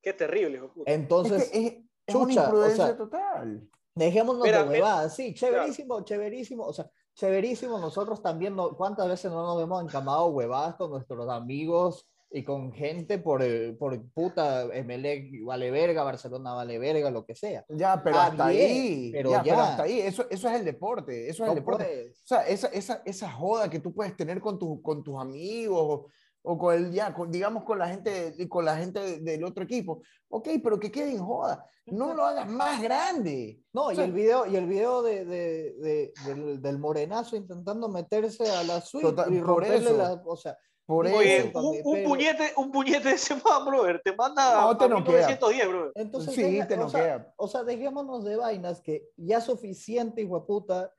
Qué terrible. Entonces, es, una imprudencia total. Dejémonos de huevadas, sí, chéverísimo, chéverísimo. O sea, Chéverísimo, nosotros también, ¿cuántas veces no nos hemos encamado huevadas con nuestros amigos y con gente por, eh, por puta, MLE vale verga, Barcelona vale verga, lo que sea? Ya, pero hasta ahí, pero ya, hasta ahí, eso, eso es el deporte, eso es el deporte. O sea, esa, esa, esa joda que tú puedes tener con, tu, con tus amigos o con el, ya, digamos con la gente, con la gente del otro equipo. Ok, pero que quede en joda. No lo hagas más grande. No, y el video, y el video de, de, del, morenazo intentando meterse a la suite y romperle la, o sea, por Oye, un, un, puñete, un puñete de ese man, brother, te manda no, te a 1910, brother. Entonces, sí, te o, sea, o sea, dejémonos de vainas que ya suficiente, hijo de puta,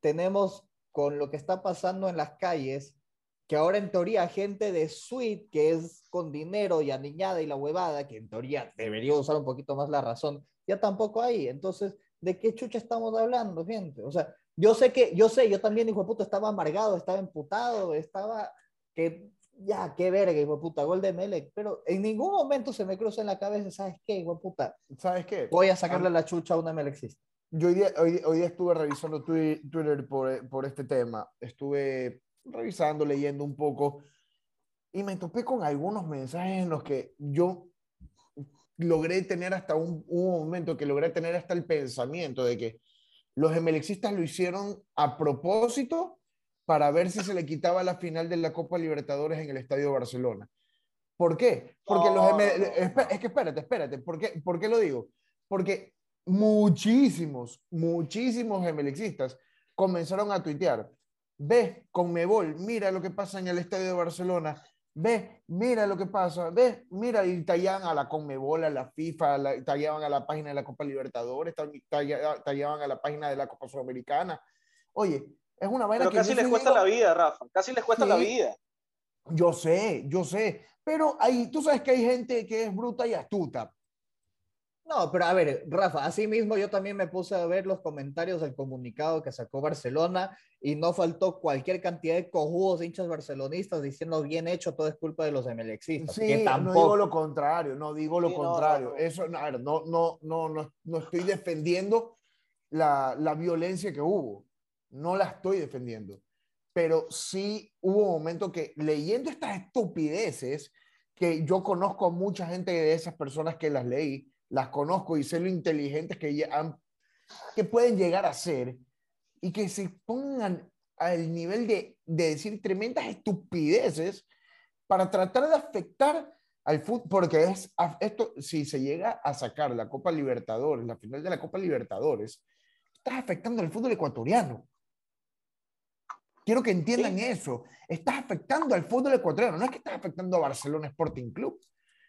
tenemos con lo que está pasando en las calles que ahora en teoría gente de suite que es con dinero y aniñada y la huevada, que en teoría debería usar un poquito más la razón, ya tampoco hay. Entonces, ¿de qué chucha estamos hablando, gente? O sea, yo sé que, yo sé, yo también, hijo de puta, estaba amargado, estaba emputado, estaba que, ya, qué verga, hijo puta, gol de Melec, pero en ningún momento se me cruza en la cabeza, ¿sabes qué, hijo puta? ¿Sabes qué? Voy a sacarle la chucha a una Melexista. Yo hoy día, hoy, hoy día estuve revisando Twitter por, por este tema, estuve revisando, leyendo un poco, y me topé con algunos mensajes en los que yo logré tener hasta un, momento que logré tener hasta el pensamiento de que los emelexistas lo hicieron a propósito para ver si se le quitaba la final de la Copa Libertadores en el Estadio de Barcelona. ¿Por qué? Porque los es que espérate, espérate, ¿por qué, ¿por qué lo digo? Porque muchísimos, muchísimos emelexistas comenzaron a tuitear, Ve, Conmebol, mira lo que pasa en el estadio de Barcelona. Ve, mira lo que pasa. Ve, mira, y tallaban a la Conmebol, a la FIFA, la, tallaban a la página de la Copa Libertadores, tallaban a la página de la Copa Sudamericana. Oye, es una vaina Pero casi les cuesta la vida, Rafa. Casi les cuesta la vida. Yo sé, yo sé. Pero hay, tú sabes que hay gente que es bruta y astuta. No, pero a ver, Rafa, así mismo yo también me puse a ver los comentarios del comunicado que sacó Barcelona y no faltó cualquier cantidad de cojudos hinchas barcelonistas diciendo bien hecho, todo es culpa de los MLXistas. Sí, no digo lo contrario, no digo lo contrario. Eso, no, no, no, no, no, estoy defendiendo la, la violencia que hubo, no la estoy defendiendo, pero sí hubo un momento que leyendo estas estupideces, que yo conozco a mucha gente de esas personas que las leí, las conozco y sé lo inteligentes que han que pueden llegar a ser y que se pongan al nivel de, de decir tremendas estupideces para tratar de afectar al fútbol, porque es esto, si se llega a sacar la Copa Libertadores, la final de la Copa Libertadores, estás afectando al fútbol ecuatoriano. Quiero que entiendan eso. Estás afectando al fútbol ecuatoriano. No es que estás afectando a Barcelona Sporting Club.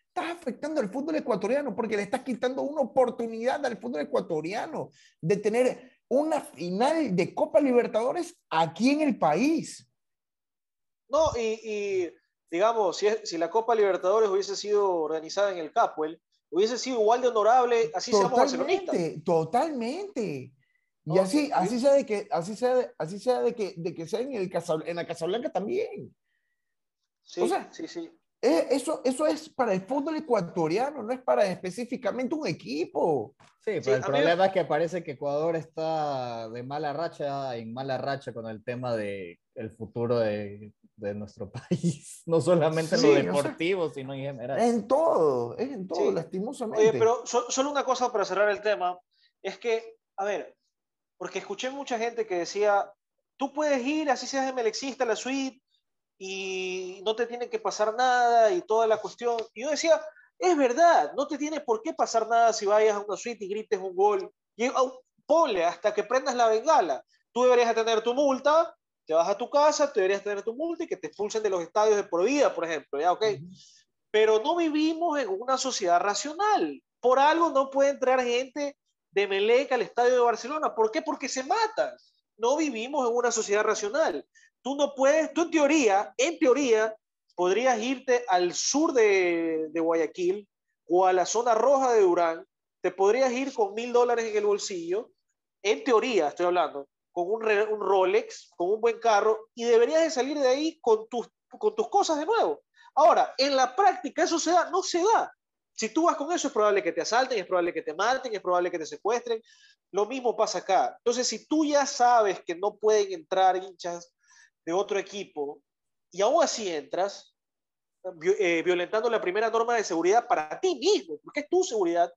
Estás afectando al fútbol ecuatoriano porque le estás quitando una oportunidad al fútbol ecuatoriano de tener una final de Copa Libertadores aquí en el país. No, y, digamos, si, si, la Copa Libertadores hubiese sido organizada en el Capuel, hubiese sido igual de honorable, así totalmente, Totalmente. Y así, así sea de que, así sea, así sea de que, de que sea en, el en la Casablanca también. Sí, o sea, sí, sí. Eh, eso, eso es para el fútbol ecuatoriano, no es para específicamente un equipo. Sí, pero el problema es que parece que Ecuador está de mala racha, en mala racha con el tema de el futuro de, de nuestro país, no solamente en lo deportivo, sino en general. En todo, es en todo, lastimosamente. Oye, pero solo una cosa para cerrar el tema, es que, a ver, porque escuché mucha gente que decía, tú puedes ir, así seas de Melexista, a la suite, y no te tiene que pasar nada y toda la cuestión. Y yo decía, es verdad, no te tiene por qué pasar nada si vayas a una suite y grites un gol. Y ponle hasta que prendas la bengala. Tú deberías tener tu multa, te vas a tu casa, tú deberías tener tu multa y que te expulsen de los estadios de por vida, por ejemplo. Ya, ok. Pero no vivimos en una sociedad racional. Por algo no puede entrar gente de Meleca al estadio de Barcelona. ¿Por qué? Porque se matan. No vivimos en una sociedad racional. Tú no puedes, tú en teoría, en teoría, podrías irte al sur de, de Guayaquil o a la zona roja de Durán, te podrías ir con mil dólares en el bolsillo, en teoría estoy hablando, con un, un, Rolex, con un buen carro, y deberías de salir de ahí con tus, con tus cosas de nuevo. Ahora, en la práctica eso se da, no se da. Si tú vas con eso, es probable que te asalten, es probable que te maten, es probable que te secuestren. Lo mismo pasa acá. Entonces, si tú ya sabes que no pueden entrar hinchas de otro equipo y aún así entras, eh, violentando la primera norma de seguridad para ti mismo, porque es tu seguridad,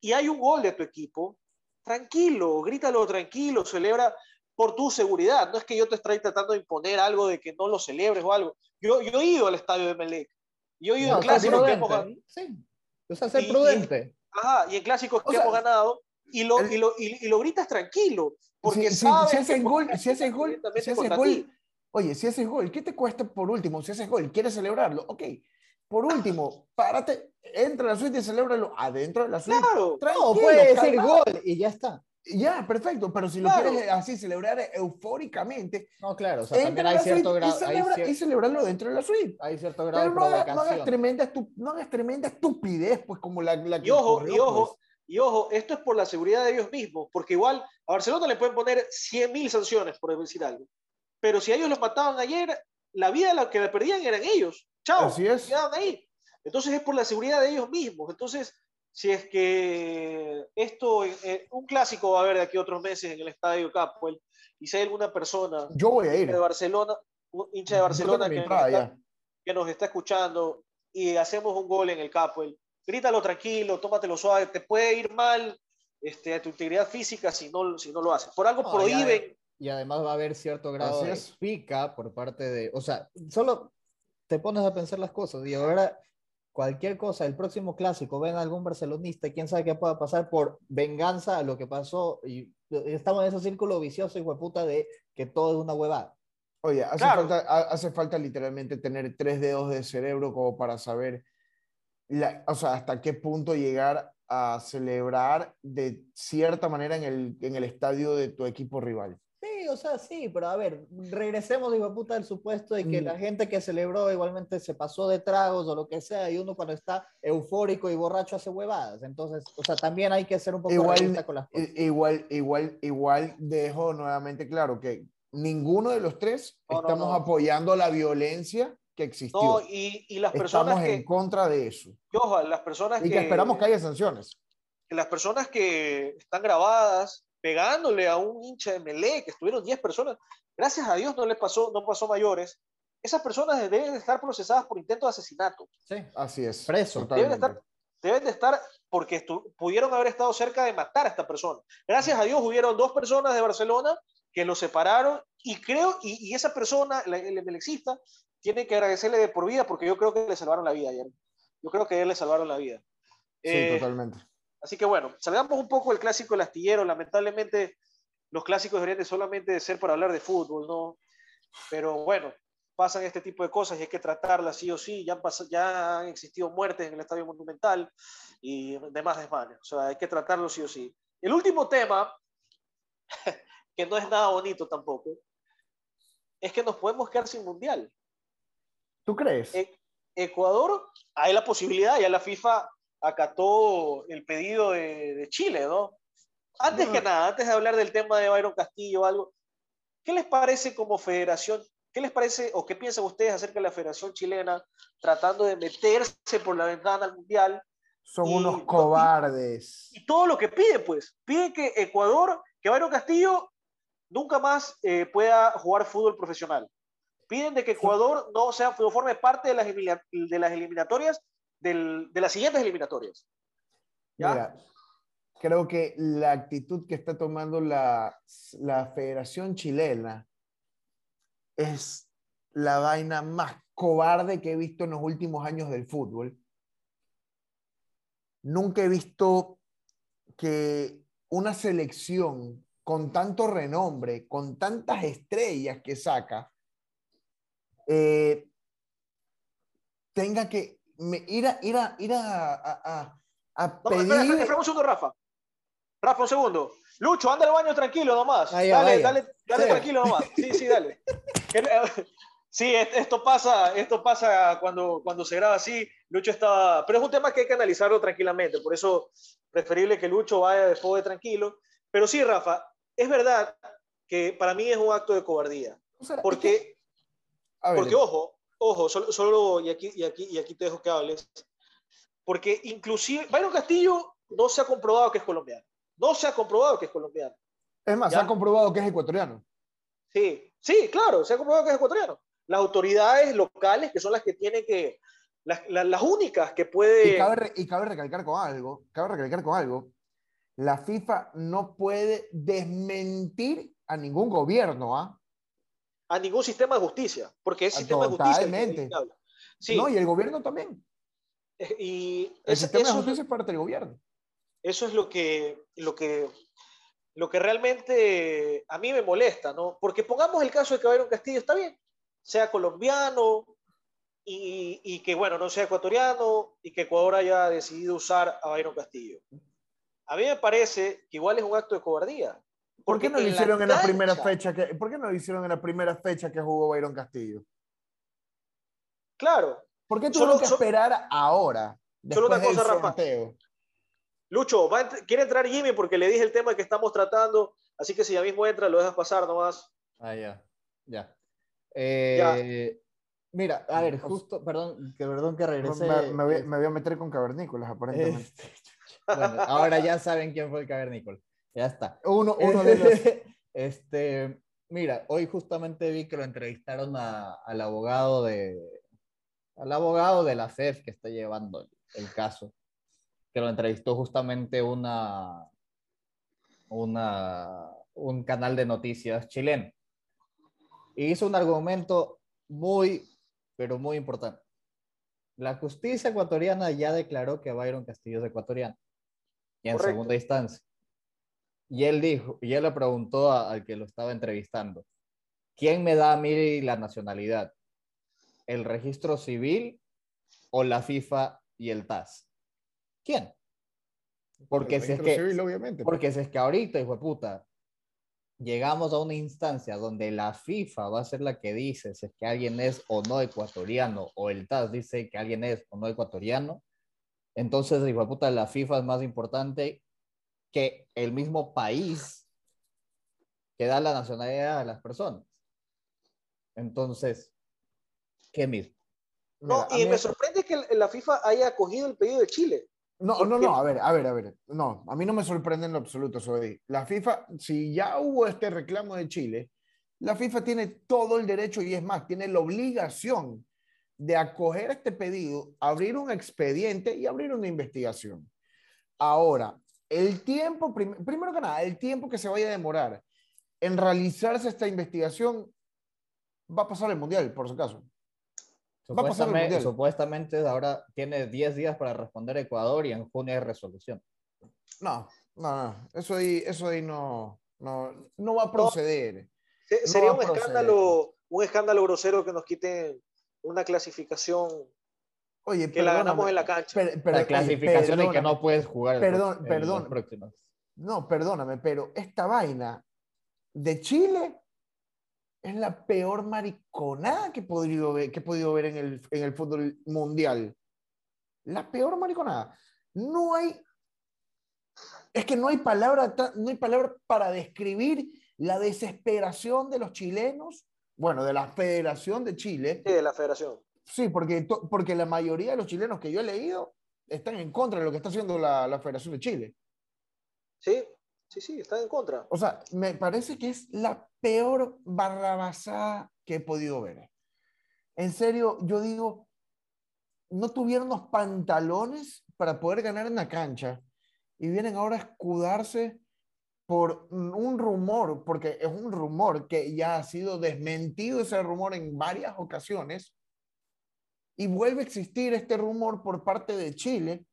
y hay un gol de tu equipo, tranquilo, grítalo tranquilo, celebra por tu seguridad. No es que yo te esté tratando de imponer algo de que no lo celebres o algo. Yo, yo he ido al estadio de Melec. Yo he ido ganado. Sí. O sea, ser prudente. Y, ajá, y en clásicos que hemos ganado y lo, y, lo, y, lo, gritas tranquilo. Porque si, sabes si haces gol, si haces gol, si haces gol, oye, si haces gol, ¿qué te cuesta por último? Si haces gol, ¿quieres celebrarlo? Ok. Por último, párate, entra a la suite y celébralo adentro de la suite. Claro, no, puede ser gol y ya está. Ya, perfecto, pero si lo quieres así celebrar eufóricamente. No, claro, o sea, también hay cierto grado. Y, celebrarlo dentro de la suite. Hay cierto grado pero de no, no hagas, tremenda, no hagas tremenda estupidez, pues como la, la y ojo, y ojo, pues. y ojo, esto es por la seguridad de ellos mismos, porque igual a Barcelona le pueden poner 100.000 sanciones por decir algo. Pero si ellos los mataban ayer, la vida la que le perdían eran ellos. Chao, Así es. quedaban ahí. Entonces es por la seguridad de ellos mismos. Entonces, si es que esto, eh, un clásico va a haber de aquí otros meses en el Estadio Capuel, y si hay alguna persona Yo voy a ir. de Barcelona, hincha de Barcelona que, que, nos está escuchando y hacemos un gol en el Capuel, grítalo tranquilo, tómatelo suave, te puede ir mal este, a tu integridad física si no, si no lo haces. Por algo prohíben. Y además va a haber cierto grado de pica por parte de, o sea, solo te pones a pensar las cosas y ahora cualquier cosa, el próximo clásico, ven algún barcelonista, quién sabe qué pueda pasar por venganza a lo que pasó. Y estamos en ese círculo vicioso, y puta, de que todo es una huevada. Oye, hace, falta, hace falta literalmente tener tres dedos de cerebro como para saber, la, o sea, hasta qué punto llegar a celebrar de cierta manera en el, en el estadio de tu equipo rival. Sí, o sea, sí, pero a ver, regresemos, digo, puta, del supuesto de que la gente que celebró igualmente se pasó de tragos o lo que sea, y uno cuando está eufórico y borracho hace huevadas. Entonces, o sea, también hay que ser un poco igual, con las cosas. Igual, igual, igual dejo nuevamente claro que ninguno de los tres estamos apoyando la violencia que existió. No, y, y las personas estamos en contra de eso. Y ojo, las personas y que, que esperamos que haya sanciones. Que las personas que están grabadas pegándole a un hincha de Melé, que estuvieron 10 personas, gracias a Dios no les pasó, no pasó mayores. Esas personas deben estar procesadas por intento de asesinato. Sí, así es. Preso. Deben estar, deben de estar porque pudieron haber estado cerca de matar a esta persona. Gracias a Dios hubieron dos personas de Barcelona que lo separaron y creo, y, esa persona, el emelexista, tiene que agradecerle de por vida porque yo creo que le salvaron la vida ayer. Yo creo que a él le salvaron la vida. Sí, eh, totalmente. Así que bueno, salgamos un poco el clásico del astillero. Lamentablemente, los clásicos deberían solamente ser para hablar de fútbol, ¿no? Pero bueno, pasan este tipo de cosas y hay que tratarlas sí o sí. Ya han, ya han existido muertes en el Estadio Monumental y demás demás. O sea, hay que tratarlo sí o sí. El último tema, que no es nada bonito tampoco, es que nos podemos quedar sin mundial. ¿Tú crees? E-, Ecuador, hay la posibilidad, ya la FIFA acató el pedido de, Chile, ¿no? Antes que nada, antes de hablar del tema de Byron Castillo o algo, ¿qué les parece como federación? ¿Qué les parece o qué piensan ustedes acerca de la Federación Chilena tratando de meterse por la ventana al Mundial? Son unos cobardes. Y, todo lo que pide, pues. Pide que Ecuador, que Byron Castillo nunca más eh, pueda jugar fútbol profesional. Piden de que Ecuador no, sea, no forme parte de las, de las eliminatorias, de las siguientes eliminatorias. ¿Ya? creo que la actitud que está tomando la, la Federación Chilena es la vaina más cobarde que he visto en los últimos años del fútbol. Nunca he visto que una selección con tanto renombre, con tantas estrellas que saca, eh, tenga que ir a, ir a, ir a, a, a pedir... No, espera, espera, un segundo, Rafa. Rafa, un segundo. Lucho, anda al baño tranquilo nomás. dale, dale, dale, tranquilo nomás. Sí, sí, dale. Sí, esto pasa, esto pasa cuando, cuando se graba así. Lucho estaba, pero es un tema que hay que analizarlo tranquilamente, por eso preferible que Lucho vaya de fuego de tranquilo. Pero sí, Rafa, es verdad que para mí es un acto de cobardía. Porque, porque ojo, ojo, solo, solo, y, aquí, y, aquí, y aquí te dejo que hables, porque inclusive Byron Castillo no se ha comprobado que es colombiano. No se ha comprobado que es colombiano. Es más, se ha comprobado que es ecuatoriano. Sí, sí, claro, se ha comprobado que es ecuatoriano. Las autoridades locales, que son las que tienen que, las, las, únicas que puede... Y cabe, y cabe recalcar con algo, cabe recalcar con algo, la FIFA no puede desmentir a ningún gobierno, ¿ah? A ningún sistema de justicia, porque es sistema Totalmente. de justicia. Sí. No, y el gobierno también. Eh, y el sistema de justicia es parte del gobierno. Eso es lo que, lo que, lo que realmente a mí me molesta, ¿no? Porque pongamos el caso de que Byron Castillo está bien, sea colombiano y, y, que, bueno, no sea ecuatoriano y que Ecuador haya decidido usar a Byron Castillo. A mí me parece que igual es un acto de cobardía. ¿Por qué no lo hicieron en la primera fecha que, ¿por qué no lo hicieron en la primera fecha que jugó Byron Castillo? Claro. ¿Por qué tuvieron que esperar ahora? Solo una cosa, Rafa. Lucho, quiere entrar Jimmy porque le dije el tema que estamos tratando, así que si ya mismo entra, lo dejas pasar nomás. Ah, ya, ya. Eh, mira, a ver, justo, perdón, que perdón que regrese. Me, voy, a meter con cavernícolas, aparentemente. Este, bueno, ahora ya saben quién fue el cavernícola. Ya está. Uno, uno de los. Este, mira, hoy justamente vi que lo entrevistaron al abogado de. al abogado de la CEF que está llevando el caso que lo entrevistó justamente una, una, un canal de noticias chileno. Y hizo un argumento muy, pero muy importante. La justicia ecuatoriana ya declaró que Byron Castillo es ecuatoriano. Y en segunda instancia. Y él dijo, y él le preguntó al que lo estaba entrevistando, ¿quién me da a mí la nacionalidad? ¿El registro civil o la FIFA y el TAS? ¿Quién? Porque si es que, porque si es que ahorita, hijo de puta, llegamos a una instancia donde la FIFA va a ser la que dice si es que alguien es o no ecuatoriano, o el TAS dice que alguien es o no ecuatoriano, entonces, hijo de puta, la FIFA es más importante que el mismo país que da la nacionalidad a las personas. Entonces, ¿qué mismo? No, y me sorprende que la FIFA haya acogido el pedido de Chile. No, no, no, a ver, a ver, a ver. No, a mí no me sorprende en lo absoluto, soy. La FIFA, si ya hubo este reclamo de Chile, la FIFA tiene todo el derecho y es más, tiene la obligación de acoger este pedido, abrir un expediente y abrir una investigación. Ahora, el tiempo, primero que nada, el tiempo que se vaya a demorar en realizarse esta investigación va a pasar el Mundial, por su caso. Va a pasar el Mundial. Supuestamente ahora tiene 10 días para responder Ecuador y en junio hay resolución. No, no, no. Eso ahí, eso ahí no, no, no va a proceder. sería un escándalo, un escándalo grosero que nos quiten una clasificación Oye, que la ganamos en la cancha. la clasificación en que no puedes jugar. Perdón, perdón. No, perdóname, pero esta vaina de Chile es la peor mariconada que he podido ver, que he podido ver en, el, en el fútbol mundial. La peor mariconada. No hay. Es que no hay palabra, no hay palabra para describir la desesperación de los chilenos, bueno, de la Federación de Chile. Sí, de la Federación. Sí, porque, porque la mayoría de los chilenos que yo he leído están en contra de lo que está haciendo la, la Federación de Chile. Sí, Sí, sí, está en contra. O sea, me parece que es la peor barrabasada que he podido ver. En serio, yo digo, no tuvieron los pantalones para poder ganar en la cancha y vienen ahora a escudarse por un rumor, porque es un rumor que ya ha sido desmentido ese rumor en varias ocasiones, y vuelve a existir este rumor por parte de Chile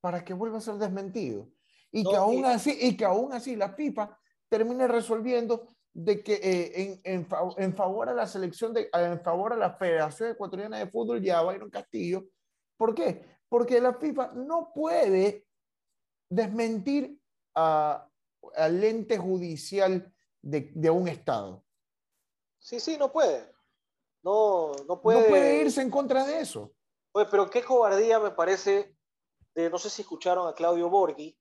para que vuelva a ser desmentido y, que aún así, y que aún así la FIFA termine resolviendo de que eh, en, en, favor a la selección, de, en favor a la Federación Ecuatoriana de Fútbol y a Byron Castillo. ¿Por qué? Porque la FIFA no puede desmentir al ente judicial de, de, un Estado. Sí, sí, no puede. No, no puede. No puede irse en contra de eso. Oye, pero qué cobardía me parece de, no sé si escucharon a Claudio Borghi,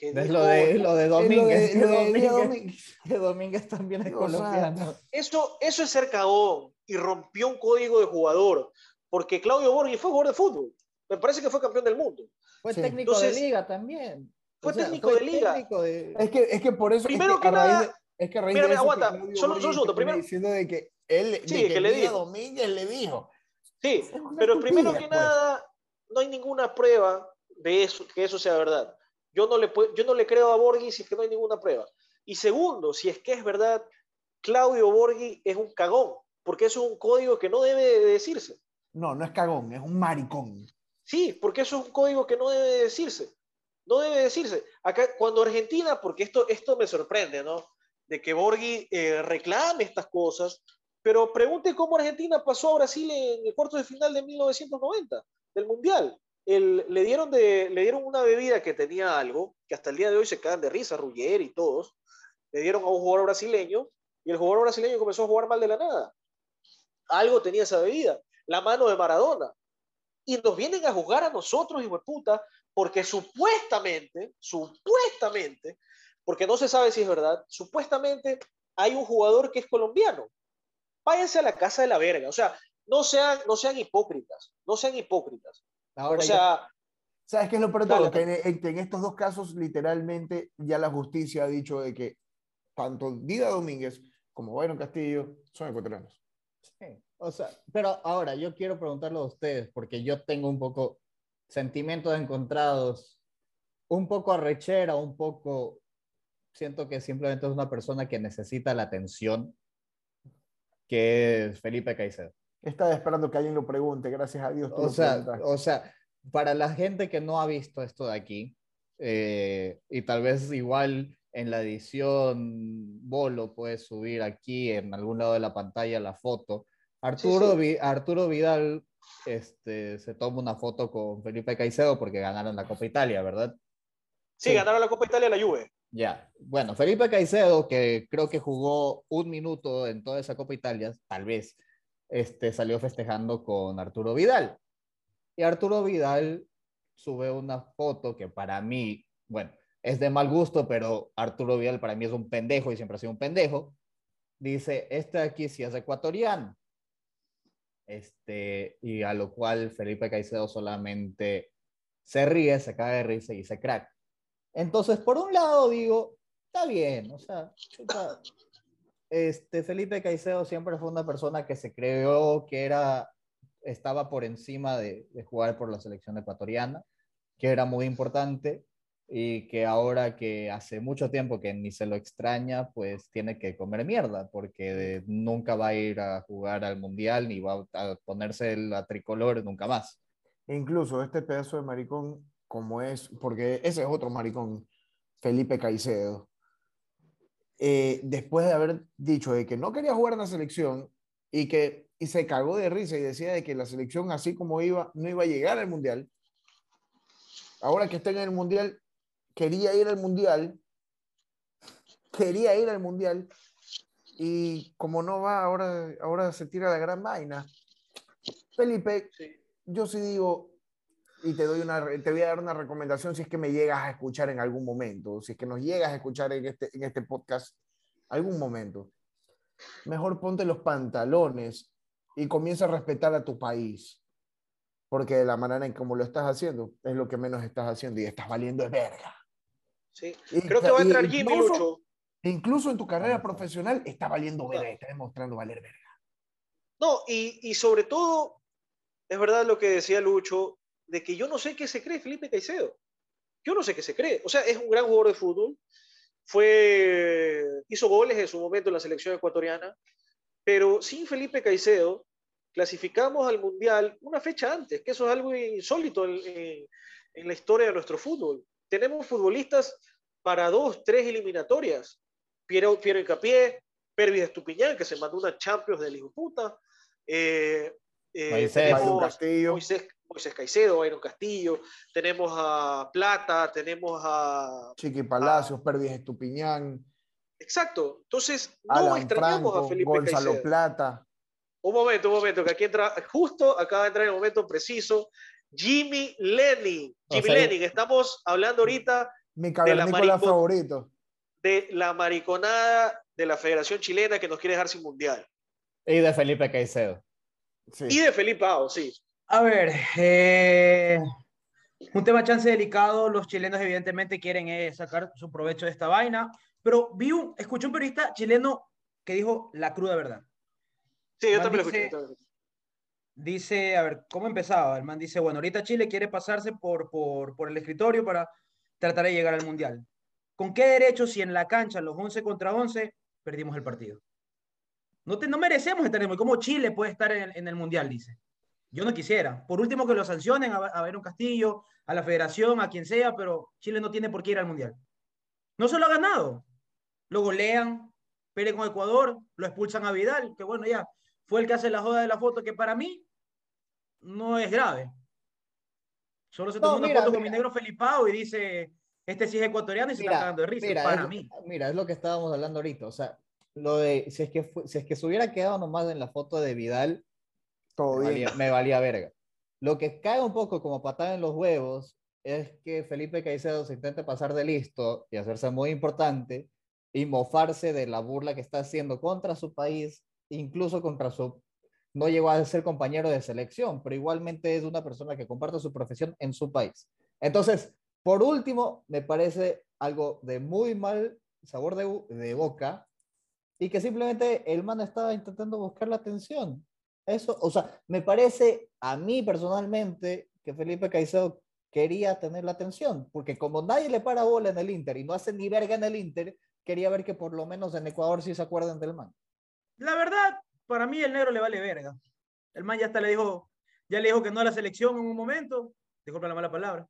es lo de, lo de Domínguez. Lo de, Domínguez, también es colombiano. Eso, eso es ser cagón y rompió un código de jugador. Porque Claudio Borghi fue jugador de fútbol. Me parece que fue campeón del mundo. Fue técnico de liga también. Fue técnico de liga. Es, que, es que por eso. Primero que, nada. es que a raíz mira, de eso aguanta. Solo, solo segundo. Primero. Diciendo de que él. Sí, de que, le dijo. Domínguez le dijo. Sí, pero primero que pues. nada, no hay ninguna prueba de eso, que eso sea verdad. Yo no le, yo no le creo a Borghi si es que no hay ninguna prueba. Y segundo, si es que es verdad, Claudio Borghi es un cagón, porque eso es un código que no debe decirse. No, no es cagón, es un maricón. Sí, porque eso es un código que no debe decirse. No debe decirse. Acá, cuando Argentina, porque esto, esto me sorprende, ¿no? De que Borghi eh, reclame estas cosas, pero pregunte cómo Argentina pasó a Brasil en el cuarto de final de 1990, del Mundial le, dieron le dieron una bebida que tenía algo, que hasta el día de hoy se caen de risa, Ruggier y todos. Le dieron a un jugador brasileño y el jugador brasileño comenzó a jugar mal de la nada. Algo tenía esa bebida, la mano de Maradona. Y nos vienen a juzgar a nosotros, hijo de puta, porque supuestamente, supuestamente, porque no se sabe si es verdad, supuestamente hay un jugador que es colombiano. Váyanse a la casa de la verga. O sea, no sean, no sean hipócritas, no sean hipócritas. Ahora o sea, ¿sabes qué es lo peor Que en, estos dos casos, literalmente, ya la justicia ha dicho de que tanto Dida Domínguez como Byron Castillo son ecuatorianos. Sí, o sea, pero ahora yo quiero preguntarlo a ustedes, porque yo tengo un poco sentimientos encontrados, un poco arrechera, un poco, siento que simplemente es una persona que necesita la atención, que es Felipe Caicedo. Estaba esperando que alguien lo pregunte, gracias a Dios. O sea, o sea, para la gente que no ha visto esto de aquí, eh, y tal vez igual en la edición Bolo puedes subir aquí en algún lado de la pantalla la foto. Arturo, Arturo Vidal este, se toma una foto con Felipe Caicedo porque ganaron la Copa Italia, ¿verdad? Sí, ganaron la Copa Italia la Juve. Ya, bueno, Felipe Caicedo, que creo que jugó un minuto en toda esa Copa Italia, tal vez, este, salió festejando con Arturo Vidal. Y Arturo Vidal sube una foto que para mí, bueno, es de mal gusto, pero Arturo Vidal para mí es un pendejo y siempre ha sido un pendejo. Dice, este aquí sí es ecuatoriano. Este, y a lo cual Felipe Caicedo solamente se ríe, se cae de risa y dice crack. Entonces, por un lado digo, está bien, o sea, este, Felipe Caicedo siempre fue una persona que se creó que era, estaba por encima de, jugar por la selección ecuatoriana, que era muy importante. y que ahora que hace mucho tiempo que ni se lo extraña, pues tiene que comer mierda, porque nunca va a ir a jugar al mundial ni va a ponerse la tricolor nunca más. Incluso este pedazo de maricón, como es, porque ese es otro maricón, Felipe Caicedo, eh, después de haber dicho de que no quería jugar en la selección y que y se cagó de risa y decía de que la selección así como iba no iba a llegar al mundial. Ahora que está en el mundial quería ir al mundial, quería ir al mundial y como no va, ahora, ahora se tira la gran vaina. Felipe, yo sí digo, y te, doy una, te voy a dar una recomendación si es que me llegas a escuchar en algún momento, si es que nos llegas a escuchar en este, en este podcast algún momento. Mejor ponte los pantalones y comienza a respetar a tu país. Porque de la manera en como lo estás haciendo es lo que menos estás haciendo y estás valiendo de verga. Sí. Creo que va a entrar Jimmy Lucho. Incluso en tu carrera profesional está valiendo verga, está demostrando valer verga. No, y, y, sobre todo, es verdad lo que decía Lucho, de que yo no sé qué se cree Felipe Caicedo. Yo no sé qué se cree. O sea, es un gran jugador de fútbol. Fue, hizo goles en su momento en la selección ecuatoriana, pero sin Felipe Caicedo clasificamos al Mundial una fecha antes, que eso es algo insólito en, en la historia de nuestro fútbol tenemos futbolistas para dos, tres eliminatorias. Piero, Piero Incapié, Pervis Estupiñán, que se mandó una Champions hijo puta. Eh, eh, Moisés, Castillo. Moisés, Caicedo, Byron Castillo. Tenemos a Plata, tenemos a. Chiqui Palacios, Pervis Estupiñán. Exacto. Entonces, no extrañamos a Felipe Gonzalo Plata. Un momento, un momento, que aquí entra, justo acaba de entrar en el momento preciso Jimmy Lenny. Jimmy Lenny, estamos hablando ahorita mi de la favorito. De la mariconada de la Federación Chilena que nos quiere dejar sin mundial. Y de Felipe Caicedo. Y de Felipe Pau, sí. A ver, eh, un tema chance delicado. Los chilenos, evidentemente, quieren eh, sacar su provecho de esta vaina. Pero vi un, escuché un periodista chileno que dijo la cruda verdad. Sí, yo también lo escuché. Dice, a ver, ¿cómo empezaba? El man dice, bueno, ahorita Chile quiere pasarse por, por, por el escritorio para tratar de llegar al Mundial. ¿Con qué derecho si en la cancha, los 11 contra 11, perdimos el partido? No, te, no merecemos estar en el ¿Cómo Chile puede estar en, el Mundial? Dice. Yo no quisiera. Por último, que lo sancionen a, a un Castillo, a la federación, a quien sea, pero Chile no tiene por qué ir al Mundial. No se lo ha ganado. Lo golean, Pérez con Ecuador, lo expulsan a Vidal, que bueno, ya, fue el que hace la joda de la foto, que para mí no es grave. Solo se tomó una foto con mi negro Felipao y dice, este sí es ecuatoriano y se está cagando de risa. Mira, para mí. Mira, es lo que estábamos hablando ahorita. O sea, lo de, si es que, si es que se hubiera quedado nomás en la foto de Vidal, Todo me, Valía, me valía verga. Lo que cae un poco como patada en los huevos es que Felipe Caicedo se intente pasar de listo y hacerse muy importante y mofarse de la burla que está haciendo contra su país, incluso contra su no llegó a ser compañero de selección, pero igualmente es una persona que comparte su profesión en su país. Entonces, por último, me parece algo de muy mal sabor de, boca y que simplemente el man estaba intentando buscar la atención. Eso, o sea, me parece a mí personalmente que Felipe Caicedo quería tener la atención, porque como nadie le para bola en el Inter y no hace ni verga en el Inter, quería ver que por lo menos en Ecuador sí se acuerdan del man. La verdad, para mí el negro le vale verga. El man ya hasta le dijo, ya le dijo que no a la selección en un momento, disculpa la mala palabra,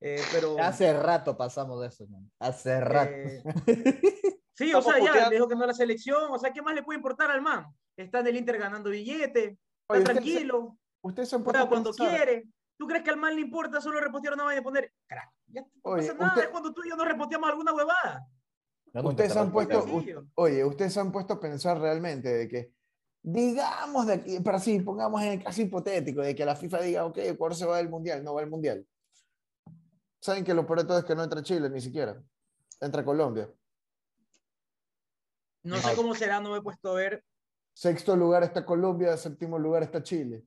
eh, pero... Hace rato pasamos de eso, man. Hace rato. Eh, sí, o sea, ya dijo que no a la selección, o sea, ¿qué más le puede importar al man? Está en el Inter ganando billete, está tranquilo, usted se, cuando quiere. ¿Tú crees que al man le importa solo repostear una vaina y poner, crack? Ya no pasa nada, es cuando tú y yo nos reposteamos alguna huevada. ustedes han puesto, oye, ustedes han puesto a pensar realmente de que digamos, de aquí, pero sí, pongamos en el caso hipotético de que la FIFA diga, ok, Ecuador se va del Mundial, no va al Mundial. Saben que lo peor de todo es que no entra Chile ni siquiera, entra Colombia. No sé cómo será, no me he puesto a ver. Sexto lugar está Colombia, séptimo lugar está Chile.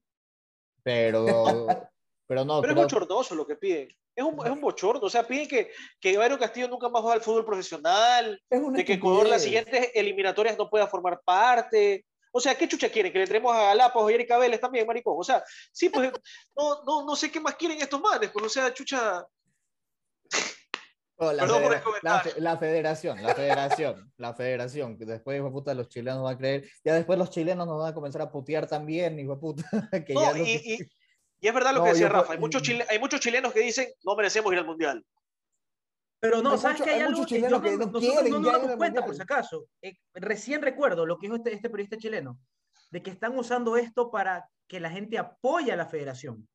Pero, pero no. Pero es bochornoso lo que piden. Es un, es un bochorno. O sea, piden que, que Ibairo Castillo nunca más juegue al fútbol profesional, de que Ecuador las siguientes eliminatorias no pueda formar parte. O sea, ¿qué chucha quieren? ¿Que le entremos a Galapagos y Erika Vélez también, maricón? O sea, sí, pues no, no, no sé qué más quieren estos manes, pues, o sea, chucha. Oh, la, Perdón por el la la federación, la federación, la federación, que después, hijo de puta, los chilenos van a creer, ya después los chilenos nos van a comenzar a putear también, hijo de puta, que No, ya y, y- y es verdad lo No, que decía yo- Rafa. Hay muchos, chile- hay muchos chilenos que dicen no merecemos ir al mundial. Pero no, Hay ¿sabes mucho- que hay, hay algo muchos que yo que no nosotros quieren no nos damos cuenta, por si acaso? Eh, recién recuerdo lo que dijo este, este periodista chileno, de que están usando esto para que la gente apoye a la federación.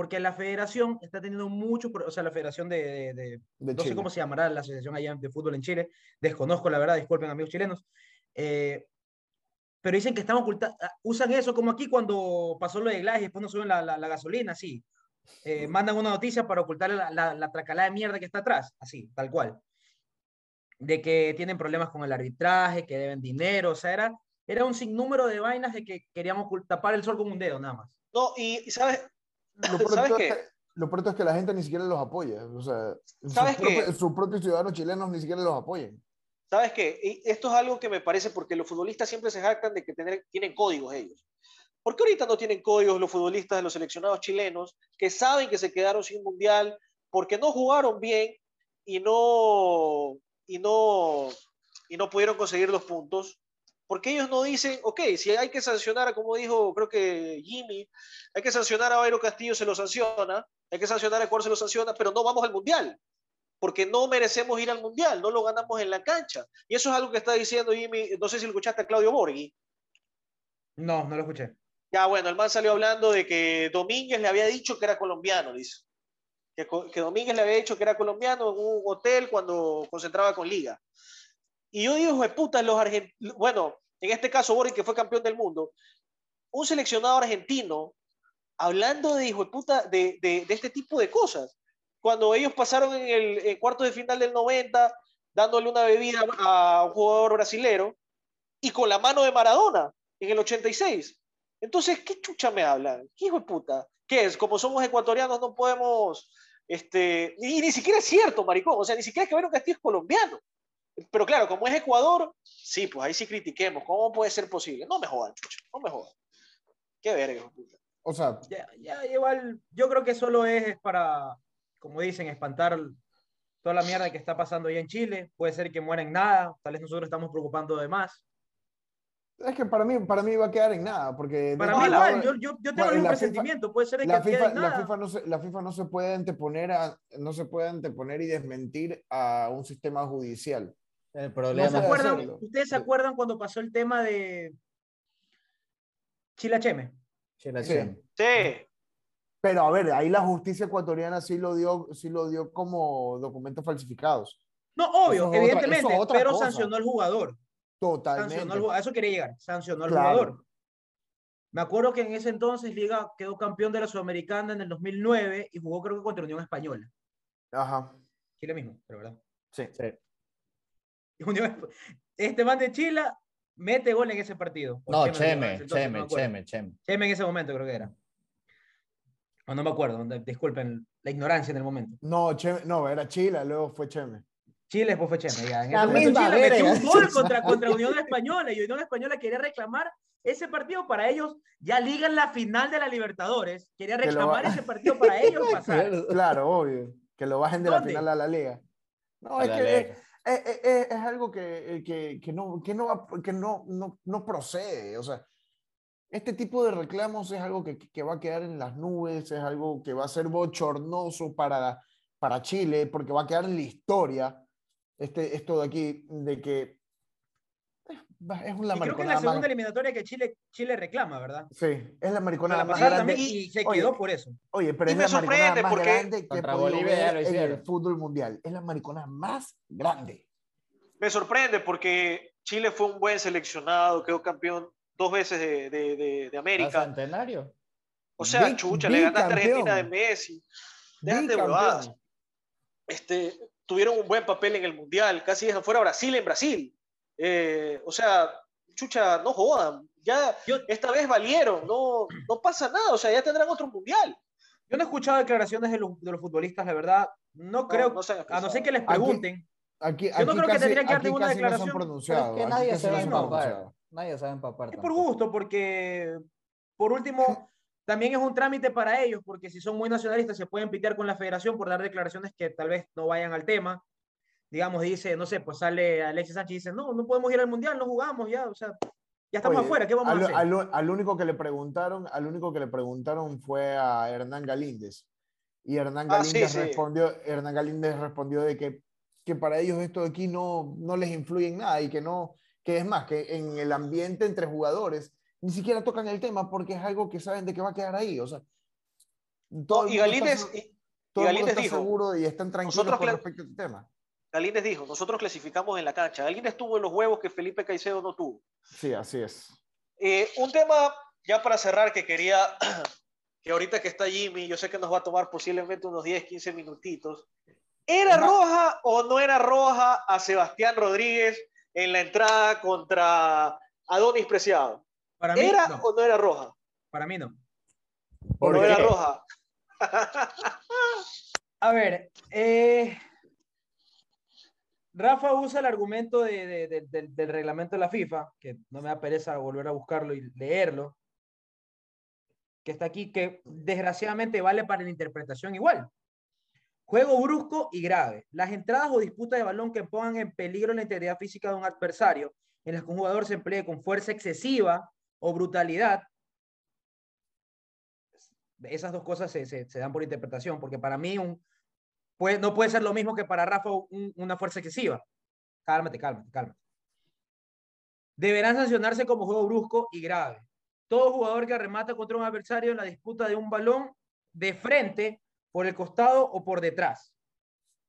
Porque la federación está teniendo mucho, o sea, la federación de, de- de- De no sé Chile. cómo se llamará la asociación allá de fútbol en Chile, desconozco la verdad, disculpen amigos chilenos, eh, pero dicen que están ocultando, usan eso como aquí cuando pasó lo de Glass y después no suben la, la- la gasolina, así, Eh, mandan una noticia para ocultar la, la, la tracalada de mierda que está atrás, así, tal cual, de que tienen problemas con el arbitraje, que deben dinero, o sea, era, era un sinnúmero de vainas de que queríamos tapar el sol con un dedo, nada más. No, y ¿sabes? Lo peor, de ¿Sabes todo qué? es que, lo peor es que la gente ni siquiera los apoya. O sea, sus, ¿Sabes qué? propios, sus propios ciudadanos chilenos ni siquiera los apoyan. ¿Sabes qué? Esto es algo que me parece porque los futbolistas siempre se jactan de que tener, tienen códigos ellos. ¿Por qué ahorita no tienen códigos los futbolistas de los seleccionados chilenos que saben que se quedaron sin mundial porque no jugaron bien y no, y no, y no pudieron conseguir los puntos? Porque ellos no dicen, ok, si hay que sancionar, como dijo creo que Jimmy, hay que sancionar a Bayro Castillo, se lo sanciona, hay que sancionar a Ecuador, se lo sanciona, pero no vamos al mundial porque no merecemos ir al mundial, no lo ganamos en la cancha. Y eso es algo que está diciendo Jimmy, no sé si lo escuchaste a Claudio Borghi. No, no lo escuché. Ya, bueno, el man salió hablando de que Domínguez le había dicho que era colombiano, dice. Que, que Domínguez le había dicho que era colombiano en un hotel cuando concentraba con Liga. Y yo digo, de puta, los argentinos, bueno, en este caso Borghi, que fue campeón del mundo, un seleccionado argentino hablando de hijo de puta de, de, de este tipo de cosas. Cuando ellos pasaron en el en cuarto de final del 90, dándole una bebida a un jugador brasilero y con la mano de Maradona en el 86. Entonces, ¿qué chucha me hablan? ¿Qué hijo de puta? ¿Qué es? Como somos ecuatorianos no podemos, este, y ni siquiera es cierto, maricón, o sea, ni siquiera es que Vero Castillo es colombiano. Pero claro, como es Ecuador, sí, pues ahí sí critiquemos. ¿Cómo puede ser posible? No me jodan, chucha, no me jodan. Qué verga, puta. O sea, Ya, ya, igual, yo creo que solo es para, como dicen, espantar toda la mierda que está pasando allá en Chile. Puede ser que muera en nada, tal vez nosotros estamos preocupando de más. es que para mí, para mí va a quedar en nada, porque Para mí igual, yo, yo, yo tengo el la FIFA- presentimiento, puede ser que la quede FIFA, en la, nada. FIFA no se, la FIFA no se puede anteponer a, no se puede anteponer y desmentir a un sistema judicial. El No problema ¿Se puede acuerdan- hacerlo. ¿Ustedes se acuerdan cuando pasó el tema de Chilacheme? Chile, Sí. Sí, Pero a ver, ahí la justicia ecuatoriana sí lo dio, sí lo dio como documentos falsificados. No, obvio, Eso es otra- evidentemente, otra pero cosa. sancionó al jugador. Totalmente. Sancionó al jugador. A eso quería llegar, sancionó al Claro. jugador. Me acuerdo que en ese entonces Liga quedó campeón de la Sudamericana en el 2009 y jugó creo que contra Unión Española. Ajá. Chile mismo, pero verdad. Sí. Sí. Este man de Chile mete gol en ese partido. No, Cheme, Cheme, entonces, no me Cheme. Cheme, Cheme. Cheme en ese momento creo que era. O no me acuerdo, disculpen la ignorancia en el momento. No, Cheme- no, era Chile, luego fue Cheme. Chile después fue Cheme. Ya. En La misma Chile metió verga. un gol contra, contra Unión Española y Unión Española quería reclamar ese partido para ellos. Ya liga en la final de la Libertadores. Quería reclamar ese partido para ellos pasar. Claro, obvio. Que lo bajen de la ¿Dónde? final a la liga. No, A es la que Liga. Es, es- es- es algo que, eh, que, que no, que, no, que no, no, no procede. O sea, este tipo de reclamos es algo que, que va a quedar en las nubes, es algo que va a ser bochornoso para, para Chile, porque va a quedar en la historia este, esto de aquí, de que eh, es una Y creo que es la segunda más... eliminatoria que Chile, Chile reclama, ¿verdad? Sí, es la mariconada La más pasada grande. también y se Oye, quedó por eso. Oye, pero Y es me la mariconada sorprende más porque grande que Bolivia en el fútbol mundial. Es la mariconada más grande. me sorprende porque Chile fue un buen seleccionado, quedó campeón dos veces de, de, de- de América. Centenario? O sea, Bi- chucha, le ganaste a Argentina de. Messi. Déjate huevadas. Este, tuvieron un buen papel en el Mundial, casi dejan fuera a Brasil en Brasil. Eh, o sea, chucha, no jodan. Ya Yo, esta vez valieron, no, no pasa nada, o sea, ya tendrán otro Mundial. yo no he escuchado declaraciones de los, de los futbolistas, la verdad. No creo, no se han a no ser que les Aquí- pregunten. Aquí, no aquí creo que casi, tendría que darte una no declaración, pronunciado. Pero es que aquí nadie se no va a. Nadie se va a empapar. Es por gusto, porque por último, también es un trámite para ellos, porque si son muy nacionalistas se pueden pitear con la federación por dar declaraciones que tal vez no vayan al tema. Digamos, dice, no sé, pues sale Alexis Sánchez y dice, no, no podemos ir al Mundial, no jugamos ya, o sea, ya estamos Oye, afuera, ¿qué vamos al, a hacer? al- al único que le preguntaron, al único que le preguntaron fue a Hernán Galíndez. Y Hernán Ah, sí, Galíndez sí. respondió, Hernán Galíndez respondió de que, que para ellos esto de aquí no, no les influye en nada y que no, que es más, que en el ambiente entre jugadores ni siquiera tocan el tema porque es algo que saben de que va a quedar ahí. O sea, todo el y está Galíndez, se- y- todo mundo Galíndez está dijo, seguro y están tranquilos con respecto a este tema. Galíndez dijo, nosotros clasificamos en la cancha. Galíndez tuvo en los huevos que Felipe Caicedo no tuvo. Sí, así es. Eh, un tema, ya para cerrar, que quería, que ahorita que está Jimmy, yo sé que nos va a tomar posiblemente unos 10, 15 minutitos. ¿Era roja o no era roja a Sebastián Rodríguez en la entrada contra Adonis Preciado? Para mí, ¿Era no, o no era roja? para mí no. ¿O ¿Por no era roja? A ver, eh, Rafa usa el argumento de- de- de- del- reglamento de la FIFA, que no me da pereza volver a buscarlo y leerlo, que está aquí, que desgraciadamente vale para la interpretación igual. Juego brusco y grave. Las entradas o disputas de balón que pongan en peligro la integridad física de un adversario, en las que un jugador se emplee con fuerza excesiva o brutalidad, esas dos cosas se- se dan por interpretación, porque para mí un, puede, no puede ser lo mismo que para Rafa un- una fuerza excesiva. Cálmate, cálmate, cálmate. Deberán sancionarse como juego brusco y grave. Todo jugador que arremata contra un adversario en la disputa de un balón de frente, por el costado o por detrás,